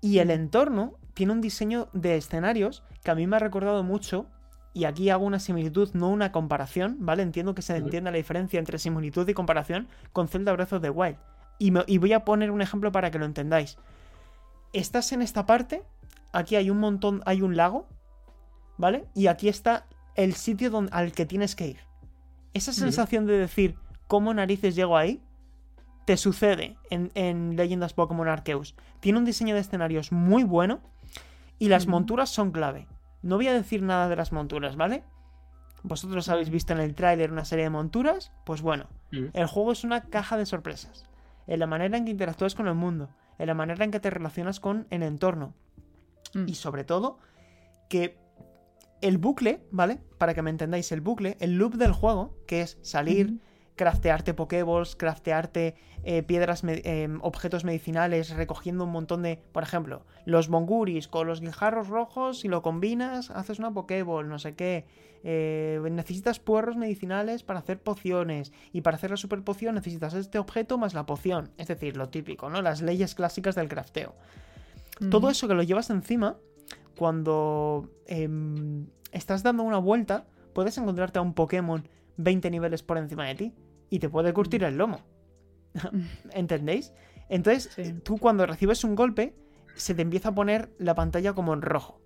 Y el entorno tiene un diseño de escenarios que a mí me ha recordado mucho, y aquí hago una similitud, no una comparación, ¿vale? Entiendo que se entienda la diferencia entre similitud y comparación con Zelda Breath of the Wild. Y, me- y voy a poner un ejemplo para que lo entendáis. Estás en esta parte, aquí hay un montón, hay un lago, ¿vale? Y aquí está el sitio donde, al que tienes que ir. Esa sensación de decir, ¿cómo narices llego ahí? Te sucede en, en Leyendas Pokémon Arceus. Tiene un diseño de escenarios muy bueno y las monturas son clave. No voy a decir nada de las monturas, ¿vale? Vosotros habéis visto en el tráiler una serie de monturas, pues bueno, Mm. el juego es una caja de sorpresas. En la manera en que interactúas con el mundo, en la manera en que te relacionas con el entorno. Mm. Y sobre todo, que el bucle, ¿vale? Para que me entendáis, el bucle, el loop del juego, que es salir. Craftearte pokeballs, craftearte eh, piedras, me- eh, objetos medicinales, recogiendo un montón de, por ejemplo, los bonguris con los guijarros rojos, y lo combinas, haces una pokeball, no sé qué. Eh, necesitas puerros medicinales para hacer pociones, y para hacer la super poción necesitas este objeto más la poción, es decir, lo típico, ¿no? Las leyes clásicas del crafteo. Todo eso que lo llevas encima, cuando em, estás dando una vuelta, puedes encontrarte a un Pokémon 20 niveles por encima de ti y te puede curtir el lomo. [LAUGHS] [LAUGHS] ¿Entendéis? Entonces, Sí. tú cuando recibes un golpe, se te empieza a poner la pantalla como en rojo.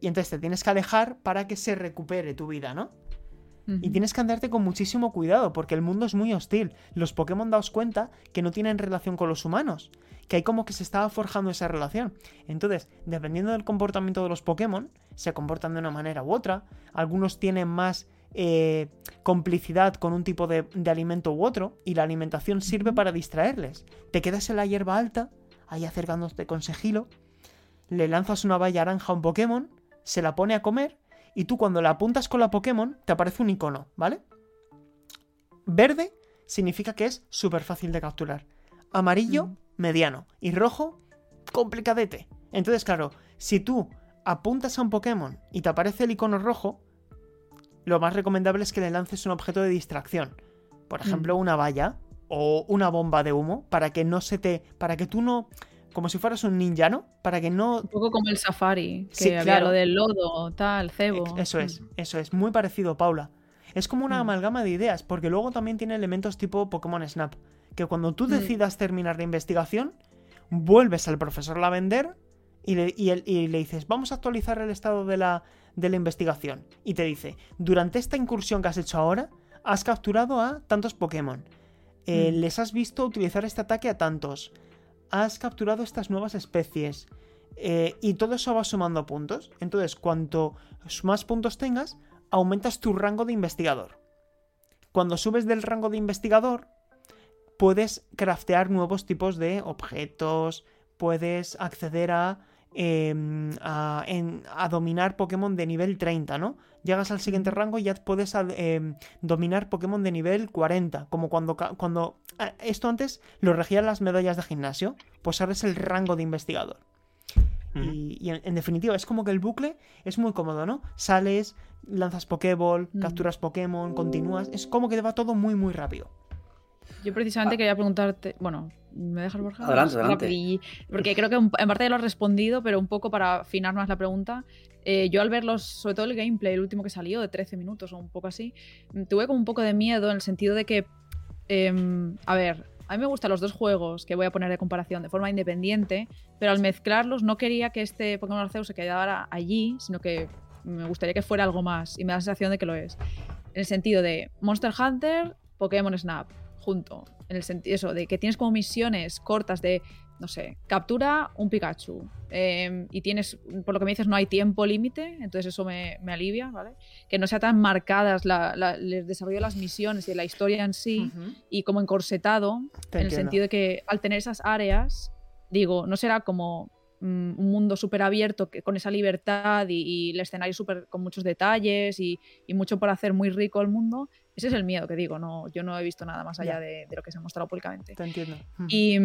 Y entonces te tienes que alejar para que se recupere tu vida, ¿no? Y tienes que andarte con muchísimo cuidado, porque el mundo es muy hostil. Los Pokémon daos cuenta que no tienen relación con los humanos, que hay como que se estaba forjando esa relación. Entonces, dependiendo del comportamiento de los Pokémon, se comportan de una manera u otra. Algunos tienen más eh, complicidad con un tipo de, de alimento u otro, y la alimentación sirve para distraerles. Te quedas en la hierba alta, ahí acercándote con sigilo, le lanzas una valla naranja a un Pokémon, se la pone a comer, y tú cuando la apuntas con la Pokémon, te aparece un icono, ¿vale? Verde significa que es súper fácil de capturar. Amarillo, mediano. Y rojo, complicadete. Entonces, claro, si tú apuntas a un Pokémon y te aparece el icono rojo, lo más recomendable es que le lances un objeto de distracción. Por ejemplo, Mm. una valla o una bomba de humo para que no se te. para que tú no. como si fueras un ninja, ¿no? Para que no Un poco como el Safari, que Sí, había claro. lo del lodo, tal, cebo. Eso es, Mm. eso es, muy parecido, Paula. Es como una Mm. amalgama de ideas, porque luego también tiene elementos tipo Pokémon Snap, que cuando tú decidas terminar la investigación, vuelves al profesor Lavender y le, y el- y le dices, vamos a actualizar el estado de la, de la investigación. Y te dice, durante esta incursión que has hecho ahora, has capturado a tantos Pokémon. Eh, Mm. Les has visto utilizar este ataque a tantos. Has capturado estas nuevas especies. Eh, y todo eso va sumando puntos. Entonces, cuanto más puntos tengas, aumentas tu rango de investigador. Cuando subes del rango de investigador, puedes craftear nuevos tipos de objetos, puedes acceder a, em, a, en- a dominar Pokémon de nivel 30, ¿no? Llegas al siguiente rango y ya puedes em, dominar Pokémon de nivel 40, como cuando... cuando ah, esto antes lo regían las medallas de gimnasio, pues ahora es el rango de investigador. Y, y en, en definitiva, es como que el bucle es muy cómodo, ¿no? Sales, lanzas Pokéball, capturas Pokémon, continúas. Es como que te va todo muy, muy rápido. Yo precisamente quería preguntarte, bueno, ¿me dejas Borja? Adelante, adelante. Porque creo que en parte ya lo has respondido, pero un poco para afinar más la pregunta. eh, yo al ver los, sobre todo el gameplay, el último que salió de 13 minutos o un poco así, mm, tuve como un poco de miedo en el sentido de que, em, a ver, a mí me gustan los dos juegos que voy a poner de comparación de forma independiente, pero al mezclarlos no quería que este Pokémon Arceus se quedara allí, sino que me gustaría que fuera algo más y me da la sensación de que lo es. En el sentido de Monster Hunter, Pokémon Snap, junto. En el sentido eso, de que tienes como misiones cortas de, no sé, captura un Pikachu. eh, y tienes, por lo que me dices, no hay tiempo límite, entonces eso me, me alivia, ¿vale? Que no sea tan marcadas la, la- el desarrollo de las misiones y de la historia en sí, Ujú. y como encorsetado, Te en el sentido de que al tener esas áreas, digo, no será como mm, un mundo súper abierto con esa libertad y, el escenario súper con muchos detalles y, mucho por hacer muy rico el mundo. Ese es el miedo que digo, no, yo no he visto nada más allá de, lo que se ha mostrado públicamente. Te entiendo. Y,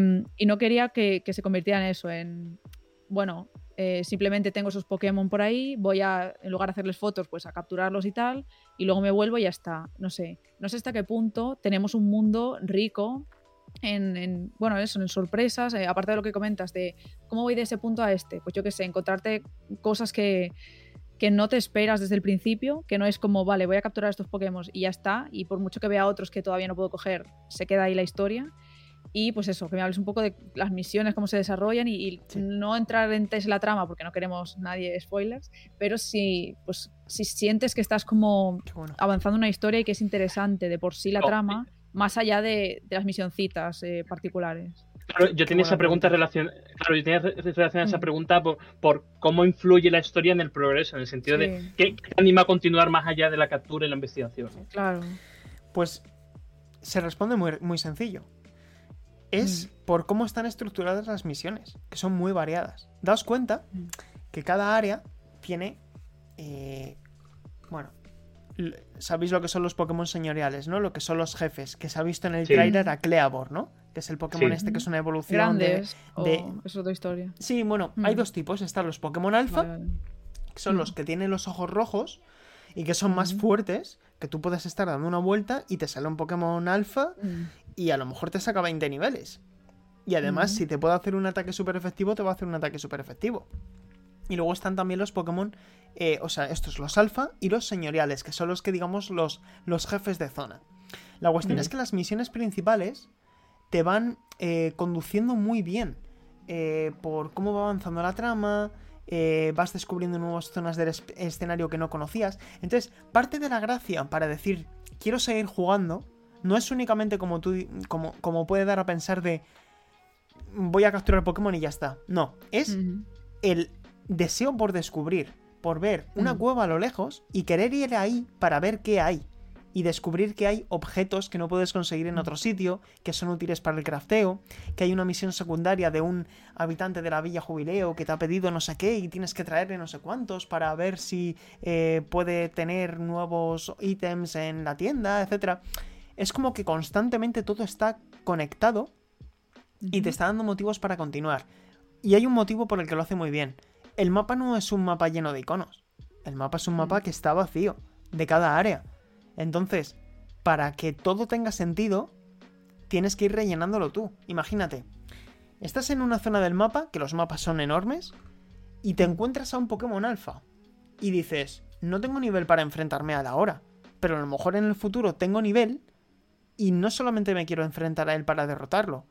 no quería que, se convirtiera en eso, en, bueno, eh, simplemente tengo esos Pokémon por ahí, voy a, en lugar de hacerles fotos, pues a capturarlos y tal, y luego me vuelvo y ya está. No sé, no sé hasta qué punto tenemos un mundo rico en, bueno, eso, en sorpresas, eh, aparte de lo que comentas de cómo voy de ese punto a este, pues yo qué sé, encontrarte cosas que, que no te esperas desde el principio, que no es como, vale, voy a capturar estos Pokémon y ya está, y por mucho que vea otros que todavía no puedo coger, se queda ahí la historia. Y pues eso, que me hables un poco de las misiones, cómo se desarrollan y, no entrar en la trama porque no queremos nadie spoilers, pero si, pues, si sientes que estás como avanzando una historia y que es interesante de por sí la trama, más allá de, las misioncitas eh, particulares. Claro, yo tenía esa pregunta relación, claro, yo tenía relación esa mm. pregunta por, cómo influye la historia en el progreso, en el sentido de qué, te anima a continuar más allá de la captura y la investigación. Claro. Pues se responde muy, muy sencillo es mm. por cómo están estructuradas las misiones, que son muy variadas. Daos cuenta mm. que cada área tiene. Eh, bueno, sabéis lo que son los Pokémon señoriales, ¿no? Lo que son los jefes, que se ha visto en el trailer a Cleavor, ¿no? Que es el Pokémon este que es una evolución Grandes, de. Es otra historia. Sí, bueno, hay mm. dos tipos. Están los Pokémon Alpha, que son los que tienen los ojos rojos y que son más fuertes, que tú puedes estar dando una vuelta y te sale un Pokémon Alpha y a lo mejor te saca 20 niveles. Y además, si te puede hacer un ataque súper efectivo, te va a hacer un ataque súper efectivo. Y luego están también los Pokémon, eh, o sea, estos los alfa y los señoriales, que son los que digamos los, los jefes de zona. La cuestión es que las misiones principales te van eh, conduciendo muy bien eh, por cómo va avanzando la trama, vas descubriendo nuevas zonas del escenario que no conocías. Entonces, parte de la gracia para decir, quiero seguir jugando, no es únicamente como tú, como, como puede dar a pensar de voy a capturar Pokémon y ya está. No, es el deseo por descubrir, por ver una cueva a lo lejos y querer ir ahí para ver qué hay. Y descubrir que hay objetos que no puedes conseguir en otro sitio, que son útiles para el crafteo, que hay una misión secundaria de un habitante de la Villa Jubileo que te ha pedido no sé qué y tienes que traerle no sé cuántos para ver si eh, puede tener nuevos ítems en la tienda, etcétera es como que constantemente todo está conectado y te está dando motivos para continuar. Y hay un motivo por el que lo hace muy bien. El mapa no es un mapa lleno de iconos. El mapa es un mapa que está vacío, de cada área. Entonces, para que todo tenga sentido, tienes que ir rellenándolo tú. Imagínate, estás en una zona del mapa, que los mapas son enormes, y te encuentras a un Pokémon alfa. Y dices, no tengo nivel para enfrentarme a la hora, pero a lo mejor en el futuro tengo nivel y no solamente me quiero enfrentar a él para derrotarlo,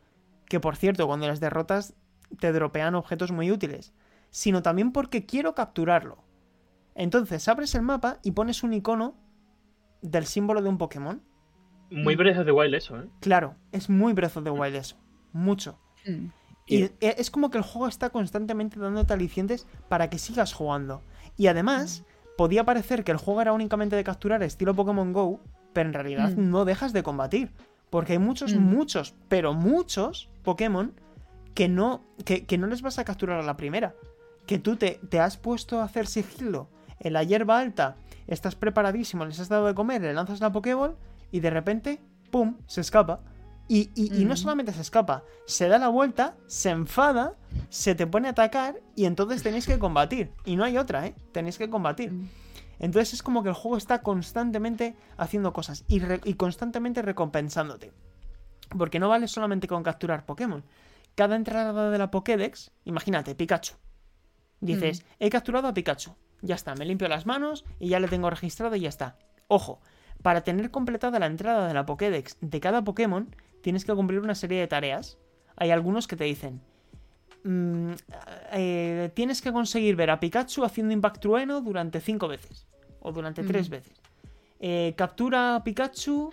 que por cierto, cuando las derrotas te dropean objetos muy útiles, sino también porque quiero capturarlo. Entonces abres el mapa y pones un icono del símbolo de un Pokémon. Muy Breath of the Wild eso, ¿eh? Claro, es muy Breath of the Wild eso. Mucho. Mm. Y e, es como que el juego está constantemente dándote alicientes para que sigas jugando. Y además, mm. podía parecer que el juego era únicamente de capturar estilo Pokémon Go, pero en realidad mm. no dejas de combatir. Porque hay muchos, mm. muchos, pero muchos Pokémon que no, que, no les vas a capturar a la primera. Que tú te, te has puesto a hacer sigilo en la hierba alta, estás preparadísimo, les has dado de comer, le lanzas la Pokéball y de repente, ¡pum!, se escapa. Y, y, no mm. solamente se escapa, se da la vuelta, se enfada, se te pone a atacar y entonces tenéis que combatir. Y no hay otra, ¿eh? Tenéis que combatir. Entonces es como que el juego está constantemente haciendo cosas y, constantemente recompensándote. Porque no vale solamente con capturar Pokémon. Cada entrada de la Pokédex, imagínate, Pikachu. Dices, he capturado a Pikachu. Ya está, me limpio las manos y ya le tengo registrado y ya está. Ojo, para tener completada la entrada de la Pokédex de cada Pokémon, tienes que cumplir una serie de tareas. Hay algunos que te dicen, mm, eh, tienes que conseguir ver a Pikachu haciendo Impact Trueno durante 5 veces o durante tres veces. Eh, captura a Pikachu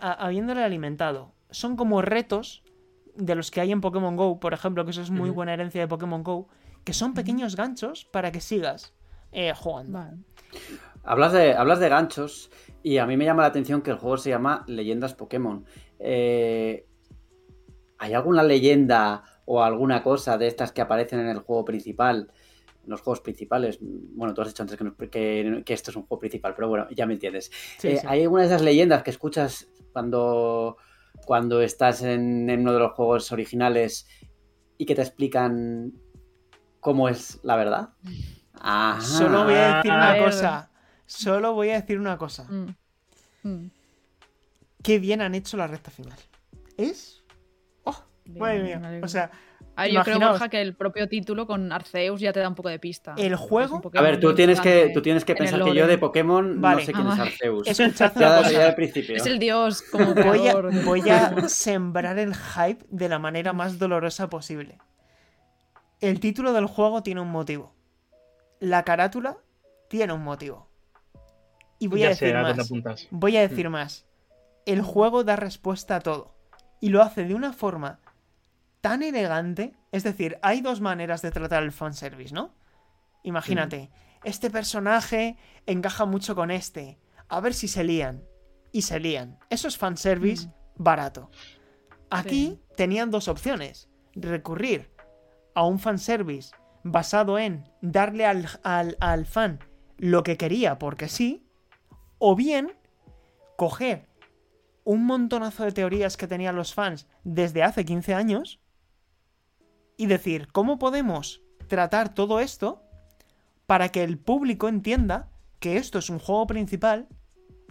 habiéndole alimentado. Son como retos de los que hay en Pokémon Go, por ejemplo, que eso es muy buena herencia de Pokémon Go, que son pequeños ganchos para que sigas eh, jugando. Hablas, de, hablas de ganchos y a mí me llama la atención que el juego se llama Leyendas Pokémon. Eh, ¿Hay alguna leyenda o alguna cosa de estas que aparecen en el juego principal, en los juegos principales. Bueno, tú has dicho antes que, no- que- que esto es un juego principal, pero bueno, ya me entiendes. Sí, Eh, sí. Hay alguna de esas leyendas que escuchas cuando, cuando estás en, en uno de los juegos originales y que te explican cómo es la verdad. Ajá. Solo voy a decir A una cosa. Solo voy a decir una cosa. Mm. Mm. Qué bien han hecho la recta final. Es. ¡Oh! Bien, Madre mía. O sea, yo creo, Borja, que el propio título con Arceus ya te da un poco de pista. El juego- A ver, tú tienes que, tú tienes que pensar que yo de Pokémon Vale. no sé quién Ah, es vale. Arceus. escuchad Ya, cosa. ya al principio. Es el dios como Voy a, voy a sembrar el hype de la manera más dolorosa posible. El título del juego tiene un motivo. La carátula tiene un motivo. Y voy a decir sé más. Voy a decir más. El juego da respuesta a todo. Y lo hace de una forma tan elegante. Es decir, hay dos maneras de tratar el fanservice, ¿no? Imagínate, este personaje encaja mucho con este. A ver si se lían. Y se lían. Eso es fanservice barato. Aquí tenían dos opciones. Recurrir a un fanservice basado en darle al, al, al fan lo que quería porque sí. O bien coger un montonazo de teorías que tenían los fans desde hace 15 años y decir, ¿cómo podemos tratar todo esto para que el público entienda que esto es un juego principal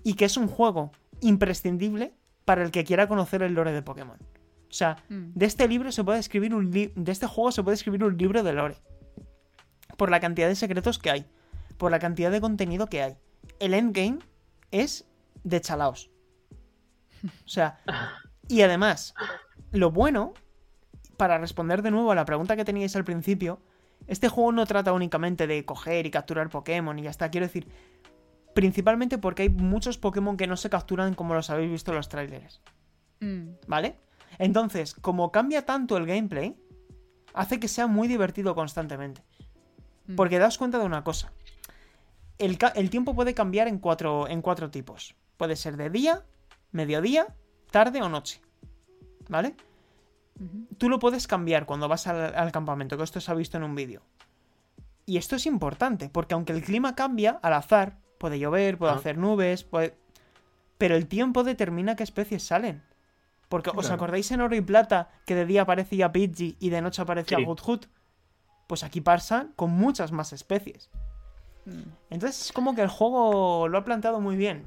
y que es un juego imprescindible para el que quiera conocer el lore de Pokémon? O sea, Mm. de este libro se puede escribir un li- de este juego se puede escribir un libro de lore. Por la cantidad de secretos que hay, por la cantidad de contenido que hay. El endgame es de chalaos. O sea, [LAUGHS] y además, lo bueno, para responder de nuevo a la pregunta que teníais al principio, este juego no trata únicamente de coger y capturar Pokémon y ya está. Quiero decir, principalmente porque hay muchos Pokémon que no se capturan como los habéis visto en los trailers. Mm. ¿Vale? Entonces, como cambia tanto el gameplay, hace que sea muy divertido constantemente. Mm. Porque daos cuenta de una cosa. El, tiempo puede cambiar en cuatro, en cuatro tipos. Puede ser de día, mediodía, tarde o noche. ¿Vale? Tú lo puedes cambiar cuando vas al, al campamento, que esto se ha visto en un vídeo. Y esto es importante, porque aunque el clima cambia al azar, puede llover, puede Ah. hacer nubes, puede... Pero el tiempo determina qué especies salen. Porque, ¿os Claro. acordáis en Oro y Plata que de día aparecía Pidgey y de noche aparecía Sí. Hoot Pues aquí pasa con muchas más especies. Mm. Entonces es como que el juego lo ha planteado muy bien.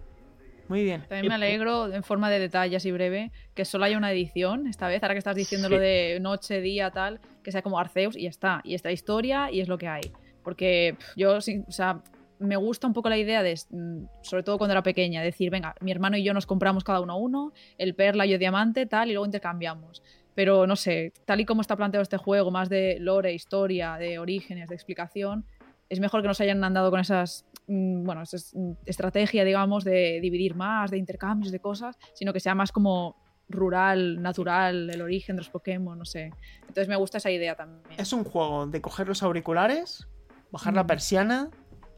Muy bien. También me alegro, en forma de detalle así breve, que solo haya una edición esta vez, ahora que estás diciendo lo Sí. de noche, día, tal, que sea como Arceus y ya está. Y esta historia y es lo que hay. Porque yo, sí, o sea, me gusta un poco la idea de, mm, sobre todo cuando era pequeña, decir, venga, mi hermano y yo nos compramos cada uno uno, el perla, yo diamante, tal, y luego intercambiamos. Pero no sé, tal y como está planteado este juego, más de lore, historia, de orígenes, de explicación, es mejor que nos hayan andado con esas, mm, bueno, esas mm, estrategia, digamos, de dividir más, de intercambios, de cosas, sino que sea más como rural, natural, el origen de los Pokémon, no sé. Entonces me gusta esa idea también. Es un juego de coger los auriculares, bajar la persiana,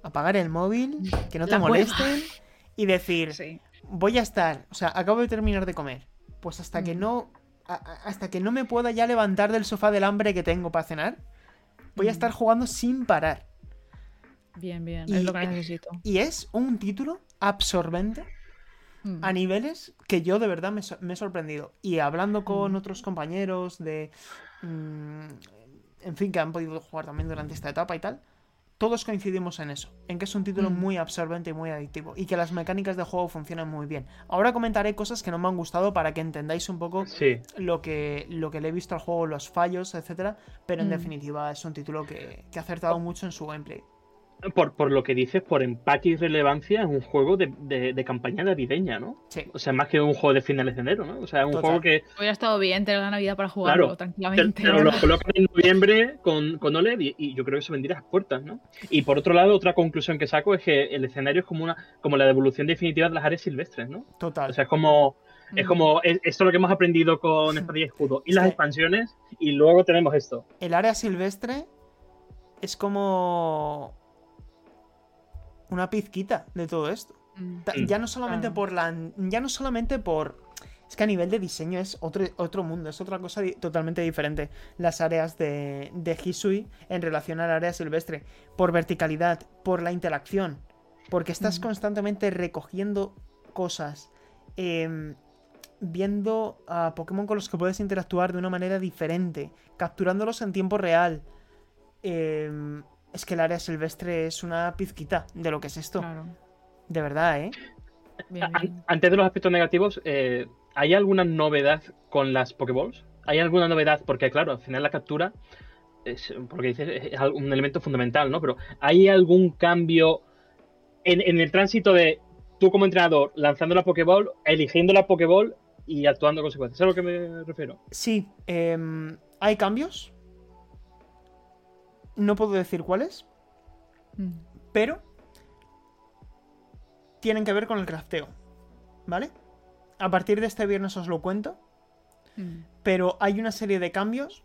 apagar el móvil, que no te La molesten y decir, Sí. voy a estar, o sea, acabo de terminar de comer. Pues hasta que Mm. no a- hasta que no me pueda ya levantar del sofá del hambre que tengo para cenar, voy a Mm. estar jugando sin parar. Bien, bien, Y- es lo que necesito. Y es un título absorbente Mm. a niveles que yo de verdad me, he sorprendido. Y hablando con otros compañeros de... en fin, que han podido jugar también durante esta etapa y tal, todos coincidimos en eso, en que es un título Mm. muy absorbente y muy adictivo, y que las mecánicas de juego funcionan muy bien. Ahora comentaré cosas que no me han gustado para que entendáis un poco Sí, lo que, lo que le he visto al juego, los fallos, etcétera, pero en Mm. definitiva es un título que, que ha acertado mucho en su gameplay. Por, por lo que dices, por empaque y relevancia, es un juego de, de- de campaña navideña, ¿no? Sí. O sea, más que un juego de finales de enero, ¿no? O sea, es un Total. juego que Hubiera estado bien tener la Navidad para jugarlo Claro, te, tranquilamente. te lo colocan en noviembre con, con OLED y, y yo creo que se vendría a las puertas, ¿no? Y por otro lado, otra conclusión que saco es que el escenario es como una como la devolución definitiva de las áreas silvestres, ¿no? Total. O sea, es como es Mm. como es- esto es lo que hemos aprendido con [LAUGHS] Espada y Escudo y las Sí. expansiones y luego tenemos esto. el área silvestre es como una pizquita de todo esto. Mm. Mm. Ya no solamente por la. Ya no solamente por Es que a nivel de diseño es otro, otro mundo, es otra cosa di- totalmente diferente. Las áreas de, de Hisui en relación al área silvestre. Por verticalidad, por la interacción. Porque estás Mm. constantemente recogiendo cosas. em, viendo a Pokémon con los que puedes interactuar de una manera diferente. Capturándolos en tiempo real. Em, es que el área silvestre es una pizquita de lo que es esto. Claro. De verdad, ¿eh? Bien, An- bien. Antes de los aspectos negativos, eh, ¿hay alguna novedad con las Pokéballs? ¿Hay alguna novedad? Porque, claro, al final la captura, es, porque dices, es un elemento fundamental, ¿no? Pero ¿hay algún cambio en, en el tránsito de tú como entrenador lanzando la Pokéball, eligiendo la Pokéball y actuando en consecuencia? ¿Sabes a lo que me refiero? Sí, em, hay cambios. No puedo decir cuáles, Mm. pero tienen que ver con el crafteo. ¿Vale? A partir de este viernes os lo cuento, Mm. pero hay una serie de cambios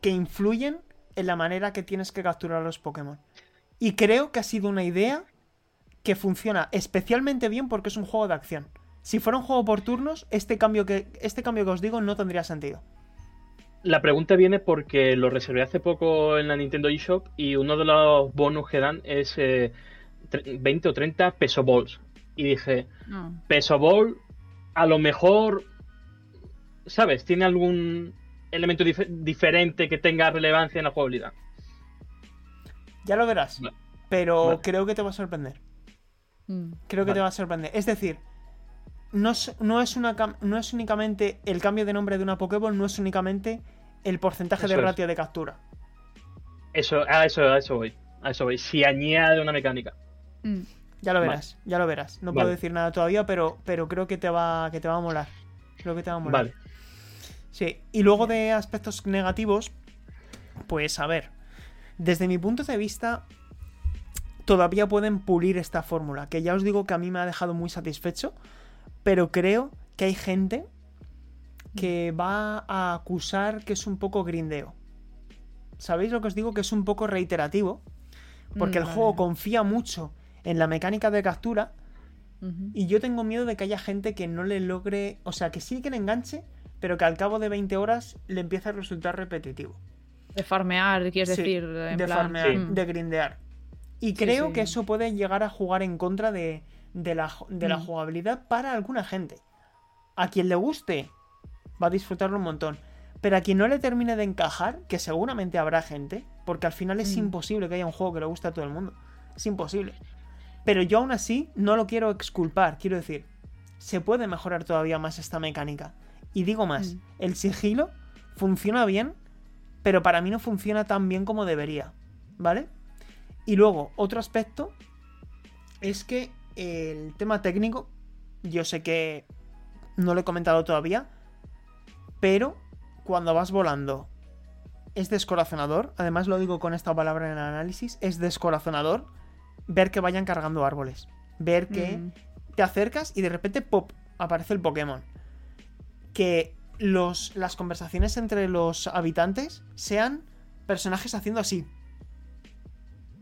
que influyen en la manera que tienes que capturar a los Pokémon. Y creo que ha sido una idea que funciona especialmente bien porque es un juego de acción. Si fuera un juego por turnos, este cambio que, este cambio que os digo no tendría sentido. La pregunta viene porque lo reservé hace poco en la Nintendo eShop y uno de los bonus que dan es eh, tre- 20 o 30 peso balls. Y dije, No. peso ball, a lo mejor, ¿sabes? Tiene algún elemento dif- diferente que tenga relevancia en la jugabilidad. Ya lo verás. Vale. Pero Vale. creo que te va a sorprender. Mm. Creo que te va a sorprender. Es decir, no es, no es, una, no es únicamente el cambio de nombre de una Pokéball, no es únicamente el porcentaje de es. ratio de captura. Eso, a eso, a eso voy. A eso voy. Si añade una mecánica. Mm. Ya lo Vale. verás, ya lo verás. No Vale. puedo decir nada todavía, pero, pero creo que te va, que te va a molar. Creo que te va a molar. Vale. Sí, y luego de aspectos negativos, pues a ver, desde mi punto de vista, todavía pueden pulir esta fórmula, que ya os digo que a mí me ha dejado muy satisfecho, pero creo que hay gente que va a acusar que es un poco grindeo. ¿Sabéis lo que os digo? Que es un poco reiterativo, porque Mm, el vale. juego confía mucho en la mecánica de captura y yo tengo miedo de que haya gente que no le logre. O sea, que sí que le enganche, pero que al cabo de 20 horas le empiece a resultar repetitivo. De farmear, quieres Sí, decir. En de plan, farmear, Sí. mm. de grindear. Y creo que eso puede llegar a jugar en contra de, de la, de la Mm. jugabilidad para alguna gente. A quien le guste, va a disfrutarlo un montón. Pero a quien no le termine de encajar, que seguramente habrá gente, porque al final es Mm. imposible que haya un juego que le guste a todo el mundo. Es imposible. Pero yo aún así no lo quiero exculpar, quiero decir, se puede mejorar todavía más esta mecánica. Y digo más, Mm. el sigilo funciona bien, pero para mí no funciona tan bien como debería, ¿vale? Y luego, otro aspecto es que el tema técnico, yo sé que no lo he comentado todavía, pero cuando vas volando es descorazonador, además lo digo con esta palabra en el análisis, es descorazonador ver que vayan cargando árboles, ver que Mm. te acercas y de repente pop aparece el Pokémon. Que los, las conversaciones entre los habitantes sean personajes haciendo así,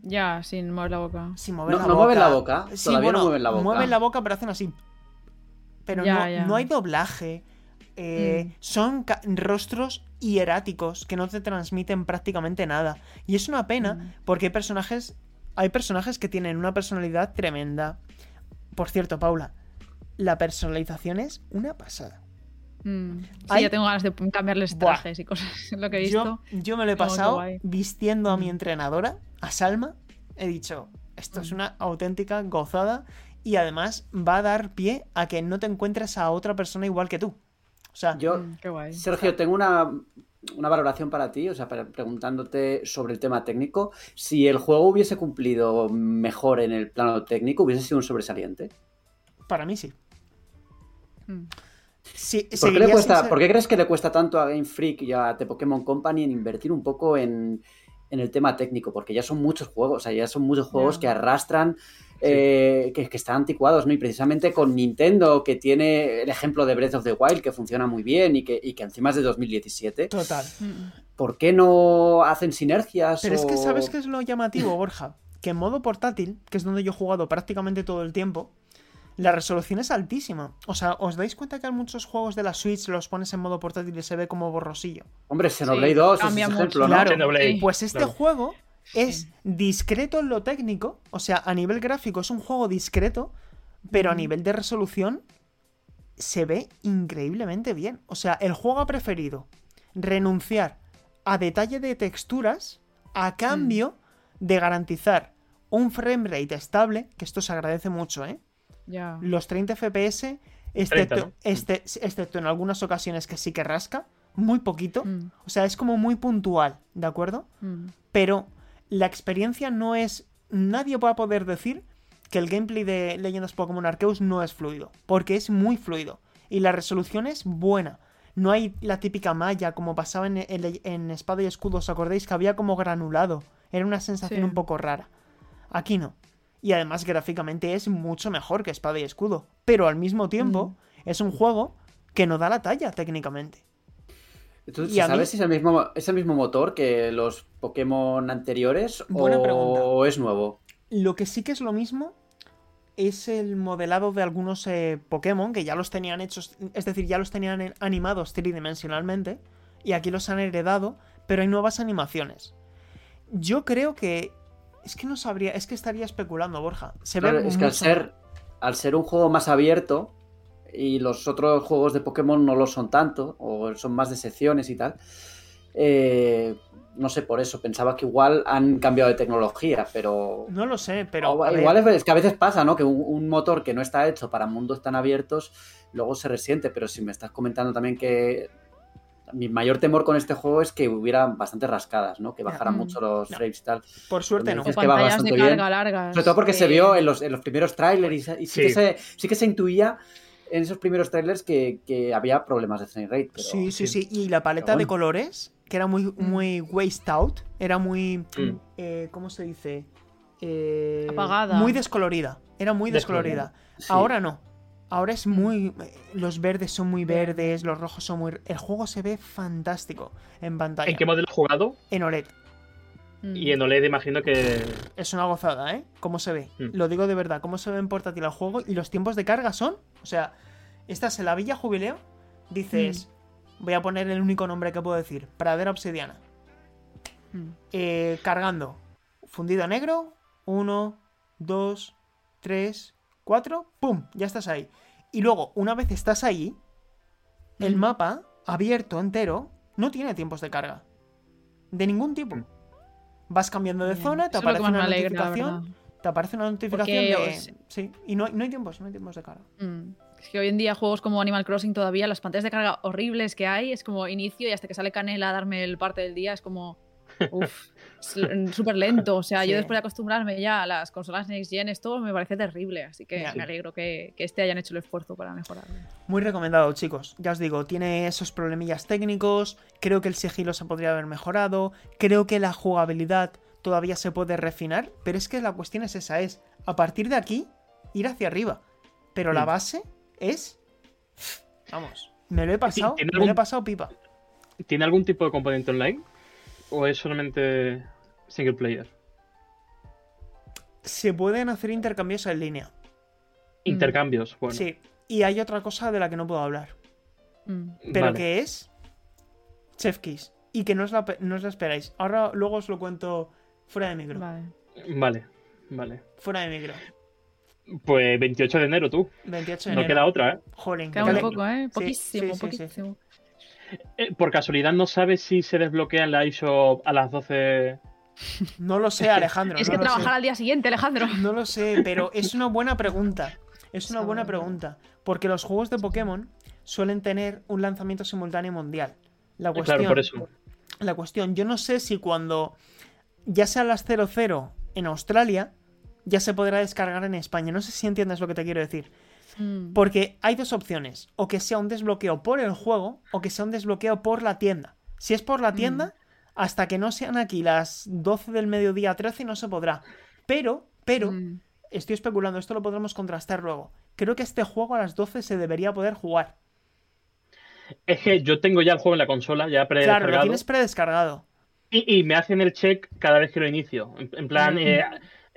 Ya, sin mover la boca. sin mover No- la no boca. mueven la boca, Sí, todavía no bueno, mueven la boca. Mueven la boca, pero hacen así. Pero Ya, no, ya. no hay doblaje. eh, Mm. Son rostros hieráticos que no te transmiten prácticamente nada. Y es una pena Mm. porque hay personajes. Hay personajes que tienen una personalidad tremenda. Por cierto, Paula, la personalización es una pasada. Mm. Sí, Hay- ya tengo ganas de cambiarles Buah. trajes y cosas. [LAUGHS] Lo que he Yo, visto. yo me lo he pasado vistiendo a mi Mm. entrenadora, a Salma. He dicho, esto es Mm. una auténtica gozada y además va a dar pie a que no te encuentres a otra persona igual que tú. O sea, Yo, Mm, qué guay. Sergio, tengo una, una valoración para ti, o sea, para- preguntándote sobre el tema técnico. Si el juego hubiese cumplido mejor en el plano técnico, hubiese sido un sobresaliente. para mí sí. Mm. Sí, ¿Por qué, le cuesta, ser- por qué crees que le cuesta tanto a Game Freak y a The Pokémon Company en invertir un poco en, en el tema técnico? Porque ya son muchos juegos, o sea, ya son muchos juegos que arrastran, eh, que, que están anticuados, ¿no? Y precisamente con Nintendo, que tiene el ejemplo de Breath of the Wild, que funciona muy bien y que, y que encima es de 2017, Total. ¿por qué no hacen sinergias? Pero es que, ¿sabes qué es lo llamativo, Borja? Que en modo portátil, que es donde yo he jugado prácticamente todo el tiempo, la resolución es altísima. O sea, ¿os dais cuenta que en muchos juegos de la Switch los pones en modo portátil y se ve como borrosillo? Hombre, Xenoblade 2 es ejemplo, ¿no? Claro, pues este claro. juego es discreto en lo técnico, o sea, a nivel gráfico es un juego discreto, pero a nivel de resolución se ve increíblemente bien. O sea, el juego ha preferido renunciar a detalle de texturas a cambio de garantizar un frame rate estable, que esto se agradece mucho, ¿eh? Los 30 FPS, excepto, 30, ¿no? este- excepto en algunas ocasiones que sí que rasca, muy poquito. Mm, O sea, es como muy puntual, ¿de acuerdo? mm. Pero la experiencia no es. Nadie va a poder decir que el gameplay de Leyendas Pokémon Arceus no es fluido, porque es muy fluido. Y la resolución es buena. No hay la típica malla como pasaba en, en- en Espada y Escudo, ¿os acordáis? Que había como granulado. Era una sensación Sí. un poco rara. Aquí no. Y además gráficamente es mucho mejor que Espada y Escudo. Pero al mismo tiempo es un juego que no da la talla técnicamente. ¿Tú Y a mí- sabes si es el mismo, es el mismo motor que los Pokémon anteriores Buena o pregunta. es nuevo? Lo que sí que es lo mismo es el modelado de algunos eh, Pokémon que ya los tenían hechos, es decir, ya los tenían en- animados tridimensionalmente y aquí los han heredado, pero hay nuevas animaciones. Yo creo que es que no sabría, es que estaría especulando, Borja. Se ve es que al ser, al ser un juego más abierto y los otros juegos de Pokémon no lo son tanto, o son más de secciones y tal, eh, no sé, por eso pensaba que igual han cambiado de tecnología, pero... No lo sé, pero o- igual es, es que a veces pasa, ¿no? Que un, un motor que no está hecho para mundos tan abiertos luego se resiente, pero si me estás comentando también que mi mayor temor con este juego es que hubiera bastantes rascadas, ¿no? Que bajaran Mm. mucho los No. frames y tal. por suerte no. Que va pantallas de bastante bien. carga largas. Sobre todo porque se vio en los, en los primeros trailers y, sí, Sí. Que se, sí que se intuía en esos primeros trailers que, que había problemas de frame rate. Pero, Sí, sí, sí. sí. Y la paleta de colores, que era muy, muy waste out, era muy. Mm. eh, ¿Cómo se dice? Eh, Apagada. Muy descolorida. Era muy descolorida. Descolorida. Sí. Ahora no. Ahora es muy. Los verdes son muy verdes, los rojos son muy. El juego se ve fantástico en pantalla. ¿En qué modelo has jugado? En OLED. Mm. Y en OLED imagino que. Es una gozada, ¿eh? ¿Cómo se ve? Mm. Lo digo de verdad. ¿Cómo se ve en portátil el juego? Y los tiempos de carga son. O sea, estás en la Villa Jubileo. Dices. Voy a poner el único nombre que puedo decir. Pradera Obsidiana. Mm. Eh, cargando. Fundido a negro. Uno, dos, tres, cuatro. ¡Pum! Ya estás ahí. Y luego, una vez estás ahí, el Mm. mapa, abierto entero, no tiene tiempos de carga. De ningún tipo. Mm. Vas cambiando de Bien. zona, te Eso aparece una alegra, notificación. verdad. Te aparece una notificación Porque, de. Sí, y no, no hay tiempos, no hay tiempos de carga. Mm. Es que hoy en día juegos como Animal Crossing todavía, las pantallas de carga horribles que hay, es como inicio y hasta que sale Canela a darme el parte del día, es como. [LAUGHS] Uff, súper lento. O sea, Sí. yo después de acostumbrarme ya a las consolas Next Gen, esto me parece terrible. Así que Ya. me alegro que, que este hayan hecho el esfuerzo para mejorarlo. Muy recomendado, chicos. Ya os digo, tiene esos problemillas técnicos. Creo que el sigilo se podría haber mejorado. Creo que la jugabilidad todavía se puede refinar. Pero es que la cuestión es esa: es a partir de aquí ir hacia arriba. Pero la Mm. base es. Vamos. Me lo he pasado. ¿Tiene Me lo he pasado pipa. ¿Tiene algún tipo de componente online? ¿O es solamente single player? Se pueden hacer intercambios en línea. Intercambios, bueno. Sí. Y hay otra cosa de la que no puedo hablar. Mm. Pero vale. que es Chef Kiss. Y que no os, la, no os la esperáis. Ahora luego os lo cuento fuera de micro. Vale. Vale, vale. Fuera de micro. Pues 28 de enero tú. 28 de No enero. queda otra, ¿eh? Jolín, Queda ale- poco, ¿eh? Poquísimo, sí, sí, sí. poquísimo. Por casualidad no sabes si se desbloquea en la eShop a las 12. No lo sé, Alejandro. Es que trabajar sé. al día siguiente, Alejandro. No lo sé, pero es una buena pregunta. Es una buena pregunta. Porque los juegos de Pokémon suelen tener un lanzamiento simultáneo mundial. La cuestión, Claro, por eso. la cuestión, yo no sé si cuando ya sean las 00 en Australia, ya se podrá descargar en España. No sé si entiendes lo que te quiero decir. Mm. Porque hay dos opciones. O que sea un desbloqueo por el juego o que sea un desbloqueo por la tienda. Si es por la tienda, hasta que no sean aquí las 12 del mediodía 13 no se podrá. Pero, pero, Mm. estoy especulando, esto lo podremos contrastar luego. Creo que este juego a las 12 se debería poder jugar. Es que yo tengo ya el juego en la consola, ya Claro, lo predescargado. tienes predescargado. y, y me hacen el check cada vez que lo inicio. En, en plan, Mm. eh,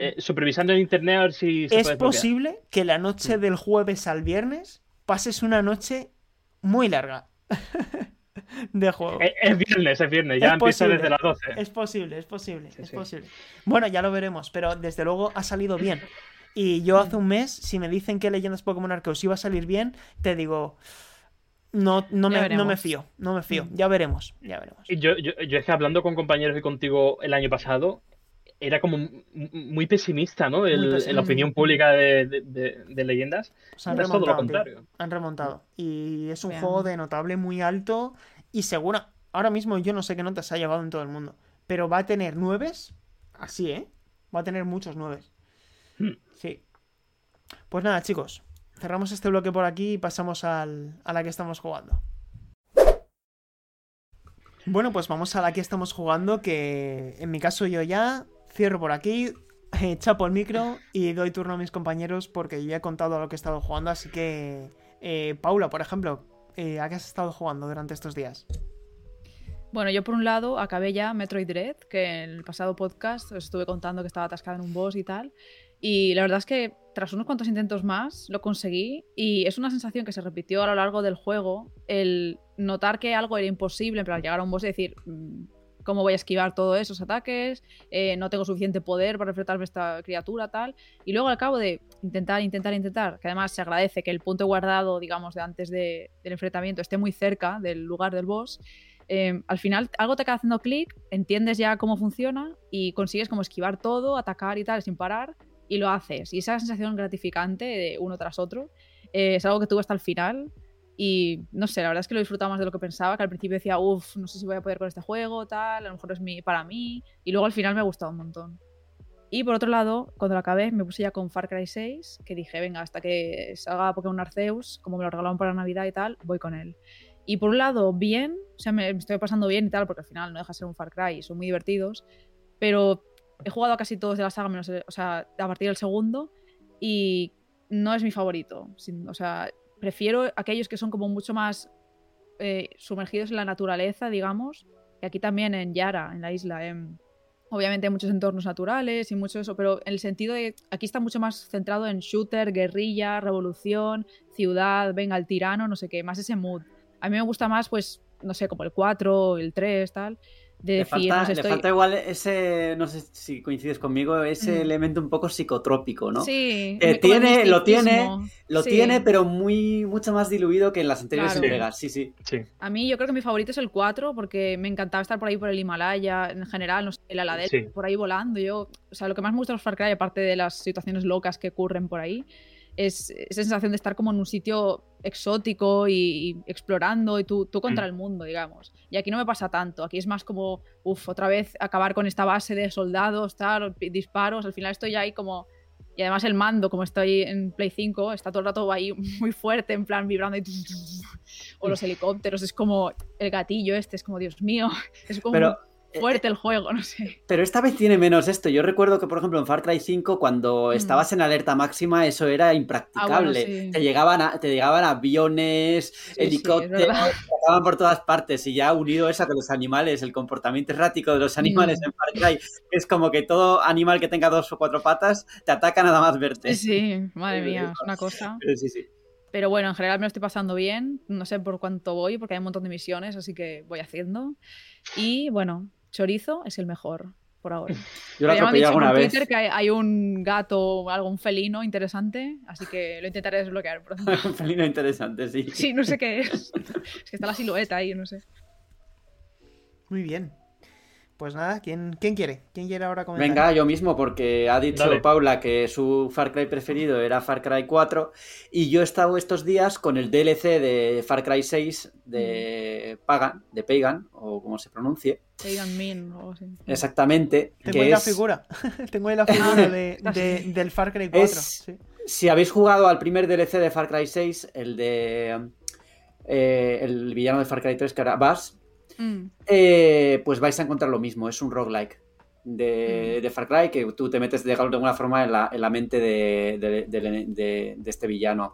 eh, supervisando en internet a ver si se es puede posible que la noche del jueves al viernes pases una noche muy larga [LAUGHS] de juego. Es, es viernes, es viernes, ya Es empieza posible. desde las 12. Es posible, es posible, Sí, es sí. posible. Bueno, ya lo veremos, pero desde luego ha salido bien. Y yo hace un mes, si me dicen que Leyendas Pokémon Arceus iba a salir bien, te digo, no, no, me, no me fío, no me fío. Mm. Ya veremos, ya veremos. Y Yo, yo, yo es que hablando con compañeros y contigo el año pasado, era como muy pesimista, ¿no? El- pesimista. la opinión pública de, de- de- de leyendas. Se han es todo lo remontado, contrario. Han remontado. Y es un Bien. juego de notable muy alto y segura. Ahora mismo yo no sé qué notas ha llegado en todo el mundo, pero va a tener nueves, así, ¿eh? Va a tener muchos nueves. Hmm. Sí. Pues nada, chicos. Cerramos este bloque por aquí y pasamos al- a la que estamos jugando. Bueno, pues vamos a la que estamos jugando, que en mi caso yo ya cierro por aquí, eh, [LAUGHS] chapo el micro y doy turno a mis compañeros porque ya he contado lo que he estado jugando, así que... eh, Paula, por ejemplo, eh, ¿a qué has estado jugando durante estos días? Bueno, yo por un lado acabé ya Metroid Dread, que en el pasado podcast os estuve contando que estaba atascada en un boss y tal. Y la verdad es que tras unos cuantos intentos más lo conseguí y es una sensación que se repitió a lo largo del juego, el notar que algo era imposible, pero al llegar a un boss y decir, mm, ¿cómo voy a esquivar todos esos ataques? Eh, no tengo suficiente poder para enfrentarme a esta criatura, tal. Y luego al cabo de intentar, intentar, intentar, que además se agradece que el punto guardado, digamos, de antes de- del enfrentamiento esté muy cerca del lugar del boss, eh, al final algo te acaba haciendo clic, entiendes ya cómo funciona y consigues como esquivar todo, atacar y tal sin parar y lo haces. Y esa sensación gratificante de uno tras otro eh, es algo que tuve hasta el final y no sé, la verdad es que lo disfrutaba más de lo que pensaba, que al principio decía, uff, no sé si voy a poder con este juego, tal, a lo mejor es mi, para mí y luego al final me ha gustado un montón. Y por otro lado, cuando lo acabé, me puse ya con Far Cry 6, que dije, venga, hasta que salga Pokémon Arceus, como me lo regalaron para Navidad y tal, voy con él. Y por un lado, bien, o sea, me, estoy pasando bien y tal, porque al final no deja de ser un Far Cry son muy divertidos, pero he jugado casi todos de la saga, menos, o sea, a partir del segundo, y no es mi favorito. sin- o sea, prefiero aquellos que son como mucho más eh, sumergidos en la naturaleza, digamos, y aquí también en Yara, en la isla. em, obviamente hay muchos entornos naturales y mucho eso, pero en el sentido de aquí está mucho más centrado en shooter, guerrilla, revolución, ciudad, venga, el tirano, no sé qué, más ese mood. A mí me gusta más, pues, no sé, como el 4, el 3, tal, de Le decir, falta, no sé, le falta igual ese, no sé si coincides conmigo, ese Mm. elemento un poco psicotrópico, ¿no? Sí, Eh, tiene- lo tiene. Lo Sí. tiene, pero muy mucho más diluido que en las anteriores Claro. entregas, sí, sí. Sí. A mí yo creo que mi favorito es el 4 porque me encantaba estar por ahí por el Himalaya, en general, no sé, el Aladel, Sí. por ahí volando. Yo, o sea, lo que más me gusta de los Far Cry, aparte de las situaciones locas que ocurren por ahí, es esa sensación de estar como en un sitio exótico y, y explorando y tú, tú contra Mm. el mundo, digamos. Y aquí no me pasa tanto, aquí es más como, uff, otra vez acabar con esta base de soldados, tal, disparos, al final estoy ahí como... Y además el mando, como estoy en Play 5, está todo el rato ahí [LAUGHS] muy fuerte, en plan vibrando y... O los helicópteros, es como el gatillo este, es como, Dios mío, [LAUGHS] es como Pero, fuerte el juego, no sé. pero esta vez tiene menos esto. Yo recuerdo que, por ejemplo, en Far Cry 5, cuando Mm. estabas en alerta máxima, eso era impracticable. sí. te, llegaban a- te llegaban aviones, sí, es helicópteros, verdad. [LAUGHS] te atacaban por todas partes. Y ya unido eso con los animales, el comportamiento errático de los animales Mm. en Far Cry, es como que todo animal que tenga dos o cuatro patas te ataca nada más verte. Sí, sí, madre [LAUGHS] mía, es una cosa. Pero sí, sí. Pero bueno, en general me lo estoy pasando bien. No sé por cuánto voy, porque hay un montón de misiones, así que voy haciendo. Y bueno, Chorizo es el mejor por ahora. [LAUGHS] Yo lo atropellé dicho alguna vez. Twitter que hay, hay un gato o algún felino interesante, así que lo intentaré desbloquear pronto. [LAUGHS] Un felino interesante, sí. Sí, no sé qué [LAUGHS] es. Es que está la silueta ahí, no sé. Muy bien. Pues nada, ¿quién, quién quiere? ¿Quién quiere ahora comentar? Venga, yo mismo, porque ha dicho Dale. Paula que su Far Cry preferido era Far Cry 4 y yo he estado estos días con el DLC de Far Cry 6 de Pagan, de Pagan, o como se pronuncie, Pagan Min o así. exactamente. Tengo que ahí la figura. [LAUGHS] Tengo ahí la figura de, [LAUGHS] del Far Cry 4. Es- sí. Si habéis jugado al primer DLC de Far Cry 6, el de eh, el villano de Far Cry 3, que era Bass, Mm, eh, pues vais a encontrar lo mismo, es un roguelike de, de Far Cry que tú te metes de alguna forma en la, en la mente de, de- este villano.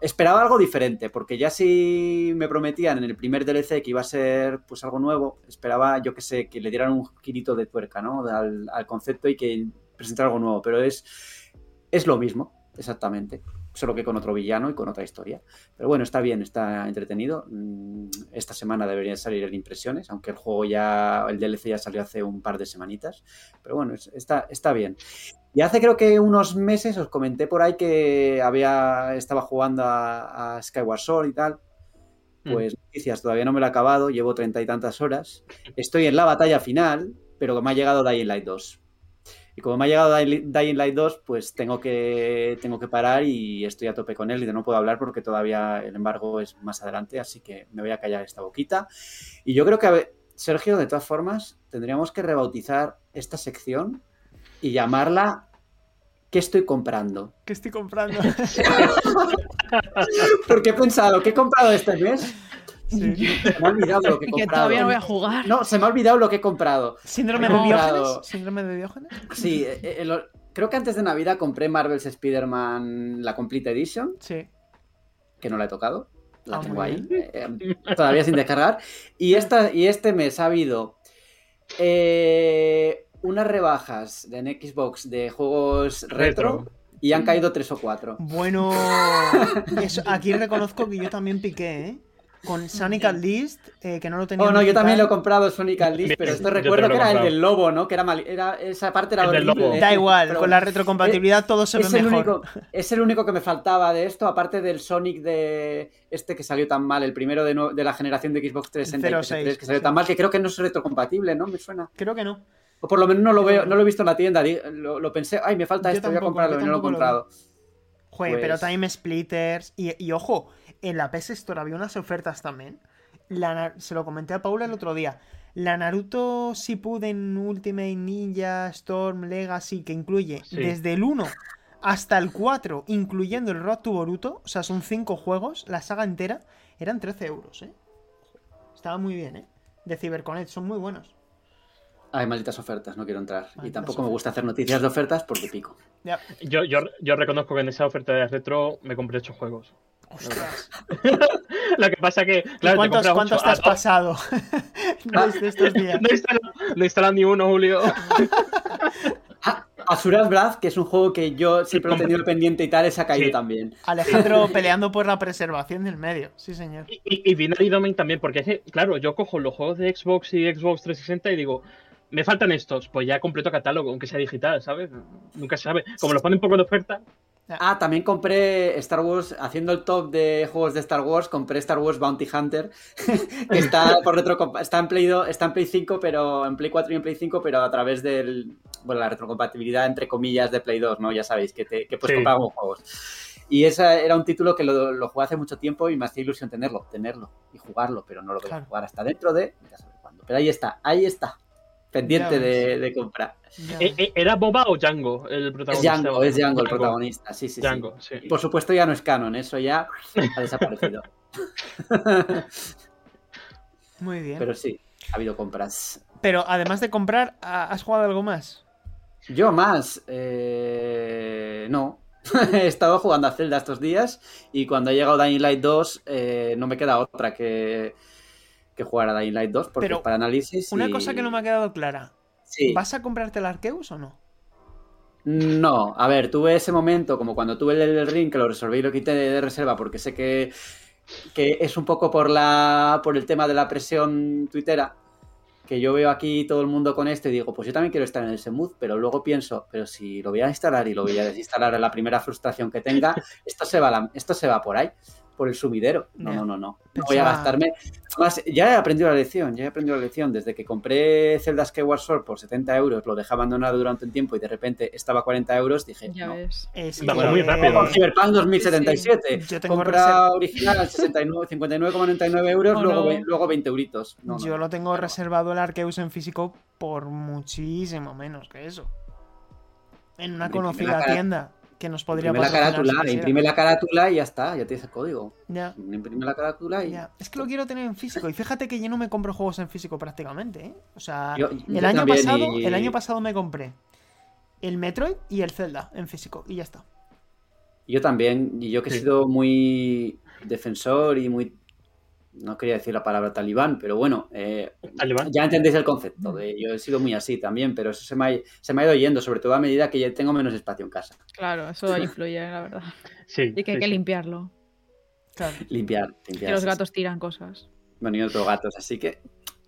Esperaba algo diferente, porque ya si me prometían en el primer DLC que iba a ser pues algo nuevo, esperaba, yo que sé, que le dieran un girito de tuerca, ¿no? Al, al concepto y que presentar algo nuevo, pero es, es lo mismo, exactamente solo que con otro villano y con otra historia. Pero bueno, está bien, está entretenido. Mm, esta semana deberían salir en impresiones, aunque el juego ya, el DLC ya salió hace un par de semanitas. Pero bueno, está, está bien. Y hace creo que unos meses os comenté por ahí que había, estaba jugando a, Skyward Sword y tal. Mm. Pues noticias, todavía no me lo he acabado, llevo treinta y tantas horas. Estoy en la batalla final, pero me ha llegado Dying Light 2. Y como me ha llegado Dying Light 2, pues tengo que, tengo que parar y estoy a tope con él y no puedo hablar porque todavía el embargo es más adelante, así que me voy a callar esta boquita. Y yo creo que, Sergio, de todas formas, tendríamos que rebautizar esta sección y llamarla ¿Qué estoy comprando? ¿Qué estoy comprando? [LAUGHS] [LAUGHS] porque he pensado, ¿qué he comprado este mes? [LAUGHS] Se me ha olvidado lo que he comprado. Que todavía no voy a jugar. No, se me ha olvidado lo que he comprado. ¿Síndrome de Diógenes? ¿Síndrome de Diógenes? Sí, eh, eh, creo que antes de Navidad compré Marvel's Spider-Man la Complete Edition. Sí. Que no la he tocado. La ah, tengo ahí. Eh, todavía sin descargar. Y, esta, y este mes ha habido unas rebajas en Xbox de juegos retro. Y han caído tres o cuatro. Bueno, [LAUGHS] aquí reconozco que yo también piqué, ¿eh? Con Sonic List, eh, que no lo tenía. Oh, no, yo también lo he comprado Sonic List, pero esto recuerdo que era el del lobo, ¿no? Que era, mal, era esa parte era horrible. Da igual, con la retrocompatibilidad todo se ve mejor. único, [LAUGHS] es el único que me faltaba de esto, aparte del Sonic de este que salió tan mal, el primero de, de la generación de Xbox 360 que salió tan mal, que creo que no es retrocompatible, ¿no? Me suena. Creo que no. O por lo menos no lo veo, no lo he visto en la tienda. Lo, pensé, ay, me falta esto, voy a comprarlo y no lo he comprado. Joder, pero pues Time Splitters. Y, y ojo, en la PS Store había unas ofertas también se lo comenté a Paula el otro día. La Naruto Shippuden Ultimate Ninja Storm Legacy, que incluye desde el 1 hasta el 4, incluyendo el Road to Boruto, o sea, son 5 juegos, la saga entera, eran 13 euros, ¿eh? Estaba muy bien, ¿eh? De CyberConnect, son muy buenos. Hay malditas ofertas, no quiero entrar. y tampoco me gusta hacer noticias de ofertas porque pico. Yo, yo, yo, reconozco que en esa oferta de retro me compré 8 juegos. Ostras. [LAUGHS] Lo que pasa que. Claro, ¿Cuántos, ¿cuántos te has pasado? [LAUGHS] no, estos días. No he instalado ni uno, Julio. Asuras Wrath, que es un juego que yo siempre lo he tenido pendiente y tal, se ha caído también. Alejandro peleando por la preservación del medio, sí señor. Y, y, Binary Domain también, porque claro, yo cojo los juegos de Xbox y Xbox 360 y digo, me faltan estos, pues ya completo catálogo, aunque sea digital, ¿sabes? Nunca se sabe. Como los ponen poco de oferta, Ah, también compré Star Wars, haciendo el top de juegos de Star Wars, compré Star Wars Bounty Hunter, [LAUGHS] que está por retro, está en Play está en Play 5, pero en Play 4 y en Play 5, pero a través de bueno, la retrocompatibilidad entre comillas de Play 2, ¿no? Ya sabéis que, te, que puedes comprar juegos. Y ese era un título que lo, lo, jugué hace mucho tiempo y me hacía ilusión tenerlo, tenerlo y jugarlo, pero no lo voy a jugar hasta dentro de, ya sabes cuándo. Pero ahí está, ahí está pendiente de, comprar. Eh, eh, ¿Era Boba o Django el protagonista? Es Django, es Django el protagonista, sí, sí. Django, sí. Por supuesto ya no es canon, eso ya ha desaparecido. [LAUGHS] Muy bien. Pero sí, ha habido compras. Pero además de comprar, ¿has jugado algo más? Yo más. Eh... No. [LAUGHS] He estado jugando a Zelda estos días y cuando ha llegado Dying Light 2 eh, no me queda otra que que jugar a Dying Light 2 porque Pero para análisis. Una cosa que no me ha quedado clara. ¿Vas a comprarte el Arceus o no? No, a ver, tuve ese momento como cuando tuve el ring que lo resolví y lo quité de, reserva porque sé que, que, es un poco por la por el tema de la presión tuitera que yo veo aquí todo el mundo con esto y digo, pues yo también quiero estar en ese mood, pero luego pienso, pero si lo voy a instalar y lo voy a desinstalar en la primera frustración que tenga, [LAUGHS] esto se va, esto se va por ahí por el sumidero. No, no, no, no. No voy a gastarme. Además, ya he aprendido la lección, ya he aprendido la lección. Desde que compré Zelda Skyward Sword por 70 euros, lo dejé abandonado durante un tiempo y de repente estaba a 40 euros, dije. Ya ves. Es muy rápido. Cyberpunk 2077. Yo tengo Compra original 59,99 euros, luego, luego 20 euritos. yo lo tengo reservado el Arceus en físico por muchísimo menos que eso. En una conocida tienda que nos podría imprime la carátula, imprime la carátula y ya está, ya tienes el código. Ya. Imprime la carátula y. Es que lo quiero tener en físico. Y fíjate que yo no me compro juegos en físico prácticamente, ¿eh? O sea, el, año pasado, el año pasado me compré el Metroid y el Zelda en físico. Y ya está. Yo también, y yo que he sido muy defensor y muy no quería decir la palabra talibán, pero bueno, eh, ya entendéis el concepto. De, yo he sido muy así también, pero eso se me, ha, se me ha ido yendo, sobre todo a medida que ya tengo menos espacio en casa. Claro, eso influye, la verdad. Sí. Y que hay que limpiarlo. Limpiar, limpiar. Que los gatos tiran cosas. Bueno, y otros gatos, así que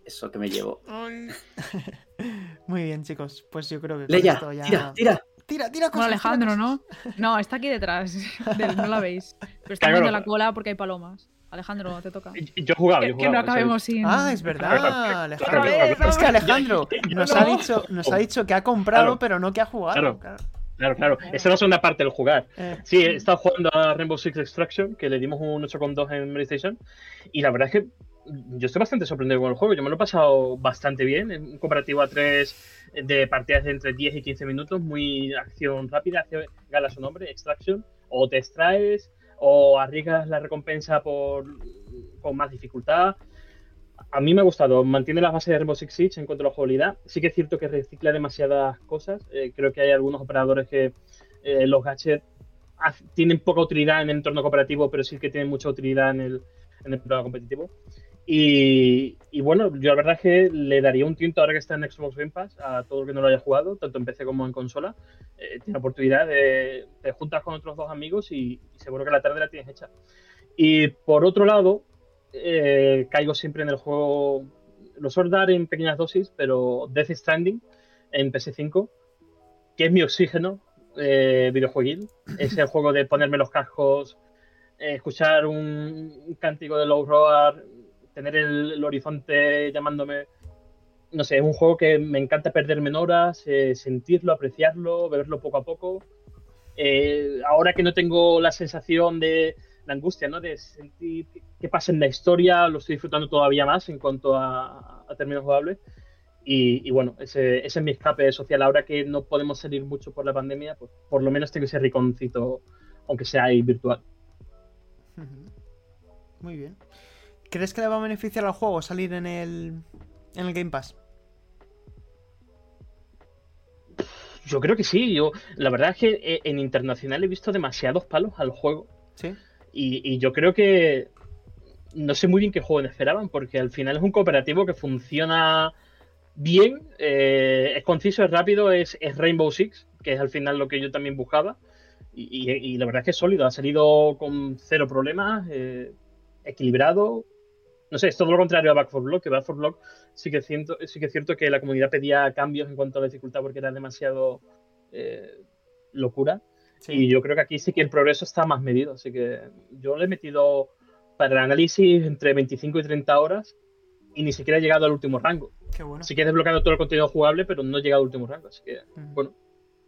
eso que me llevo. [LAUGHS] Muy bien, chicos. Pues yo creo que. Leia, esto ya... tira, tira. Tira, tira cosas. Alejandro, ¿no? No, está aquí detrás. [LAUGHS] no la veis. Pero está viendo la cola porque hay palomas. Alejandro, te toca. Yo he jugado, yo he jugado. Que no acabemos sin. Ah, es verdad, Alejandro. Es que Alejandro [LAUGHS] nos ha dicho, nos ha dicho que ha comprado, pero no que ha jugado. Claro. Claro, claro. Esa es la segunda parte del jugar. Eh. Sí, he estado jugando a Rainbow Six Extraction, que le dimos un 8,2 en PlayStation. Y la verdad es que yo estoy bastante sorprendido con el juego. Yo me lo he pasado bastante bien. Es un cooperativo a 3 de partidas de entre 10 y 15 minutos. Muy acción rápida. Gala su nombre, Extraction. O te extraes o arriesgas la recompensa por con más dificultad. A mí me ha gustado, mantiene las bases de Rainbow Six Siege en cuanto a la jugabilidad. Sí que es cierto que recicla demasiadas cosas. Eh, creo que hay algunos operadores que eh, los gadgets tienen poca utilidad en el entorno cooperativo, pero sí que tienen mucha utilidad en el, en el programa competitivo. Y, bueno, yo la verdad es que le daría un tinto ahora que está en Xbox Game Pass a todo el que no lo haya jugado, tanto en PC como en consola. Eh, tiene la oportunidad de, te juntas con otros dos amigos y, seguro que la tarde la tienes hecha. Y por otro lado, eh, caigo siempre en el juego, lo suelo dar en pequeñas dosis, pero Death Stranding en PS5, que es mi oxígeno eh, videojueguil. [LAUGHS] Es el juego de ponerme los cascos, eh, escuchar un, cántico de Low Roar tener el, horizonte llamándome. No sé, es un juego que me encanta perderme en horas, eh, sentirlo, apreciarlo, beberlo poco a poco. Eh, ahora que no tengo la sensación de la angustia, ¿no? De sentir qué pasa en la historia, lo estoy disfrutando todavía más en cuanto a, términos jugables. Y, bueno, ese, ese, es mi escape social. Ahora que no podemos salir mucho por la pandemia, pues por lo menos tengo ese riconcito, aunque sea ahí virtual. Muy bien. ¿Crees que le va a beneficiar al juego salir en el, en el Game Pass? Yo creo que sí. Yo, la verdad es que eh, en internacional he visto demasiados palos al juego. Sí. Y, yo creo que no sé muy bien qué juego esperaban, porque al final es un cooperativo que funciona bien, eh, es conciso, es rápido, es, Rainbow Six, que es al final lo que yo también buscaba. Y, la verdad es que es sólido, ha salido con cero problemas, eh, equilibrado, no sé, es todo lo contrario a Back 4 Block, que Back 4 Block sí que, siento, sí que es cierto que la comunidad pedía cambios en cuanto a la dificultad porque era demasiado eh, locura. Y yo creo que aquí sí que el progreso está más medido. Así que yo le he metido para el análisis entre 25 y 30 horas y ni siquiera he llegado al último rango. Qué bueno. Sí que he desbloqueado todo el contenido jugable, pero no he llegado al último rango. Así que, bueno.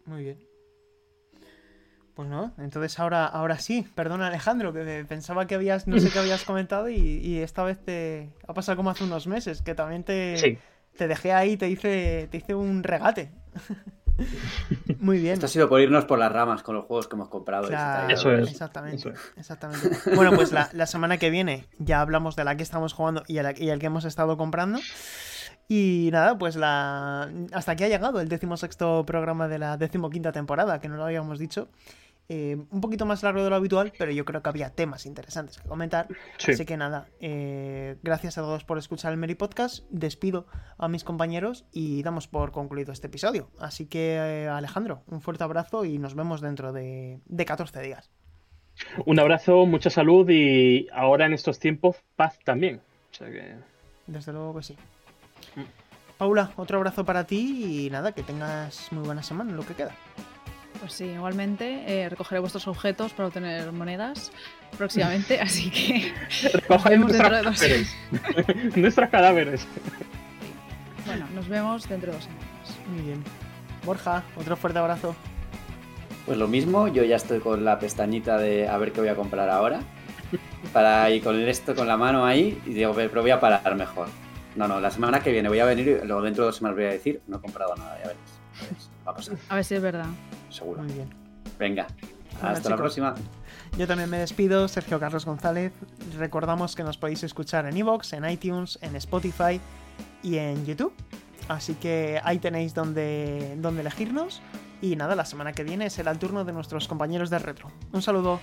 Muy bien. Pues no, entonces ahora, ahora sí, perdona Alejandro, que pensaba que habías, no sé qué habías comentado y, esta vez te ha pasado como hace unos meses, que también te, te dejé ahí, te hice, te hice un regate. [LAUGHS] Muy bien. Esto ha sido por irnos por las ramas con los juegos que hemos comprado. eso es. Exactamente, exactamente. Bueno, pues la, semana que viene ya hablamos de la que estamos jugando y el, y el que hemos estado comprando. Y nada, pues la hasta aquí ha llegado el decimosexto programa de la decimoquinta temporada, que no lo habíamos dicho. Eh, un poquito más largo de lo habitual, pero yo creo que había temas interesantes que comentar. Así que nada, eh, gracias a todos por escuchar el Meri Podcast. Despido a mis compañeros y damos por concluido este episodio. Así que, eh, Alejandro, un fuerte abrazo y nos vemos dentro de, de 14 días. Un abrazo, mucha salud y ahora en estos tiempos, paz también. Desde luego que sí. Paula, otro abrazo para ti y nada, que tengas muy buena semana en lo que queda. Pues sí, igualmente eh, recogeré vuestros objetos para obtener monedas próximamente, [LAUGHS] así que nos vemos dentro de dos semanas. [LAUGHS] Nuestros cadáveres. Bueno, nos vemos dentro de dos semanas. Muy bien. Borja, otro fuerte abrazo. Pues lo mismo, yo ya estoy con la pestañita de a ver qué voy a comprar ahora. Para ir con esto con la mano ahí y digo, pero voy a parar mejor. No, no, la semana que viene voy a venir y luego dentro de dos semanas voy a decir, no he comprado nada, ya veréis. Va a pasar. A ver si es verdad seguro. Muy bien. Venga, hasta la próxima. Yo también me despido, Sergio Carlos González. Recordamos que nos podéis escuchar en Evox, en iTunes, en Spotify y en YouTube. Así que ahí tenéis donde, donde elegirnos. Y nada, la semana que viene será el turno de nuestros compañeros de retro. Un saludo.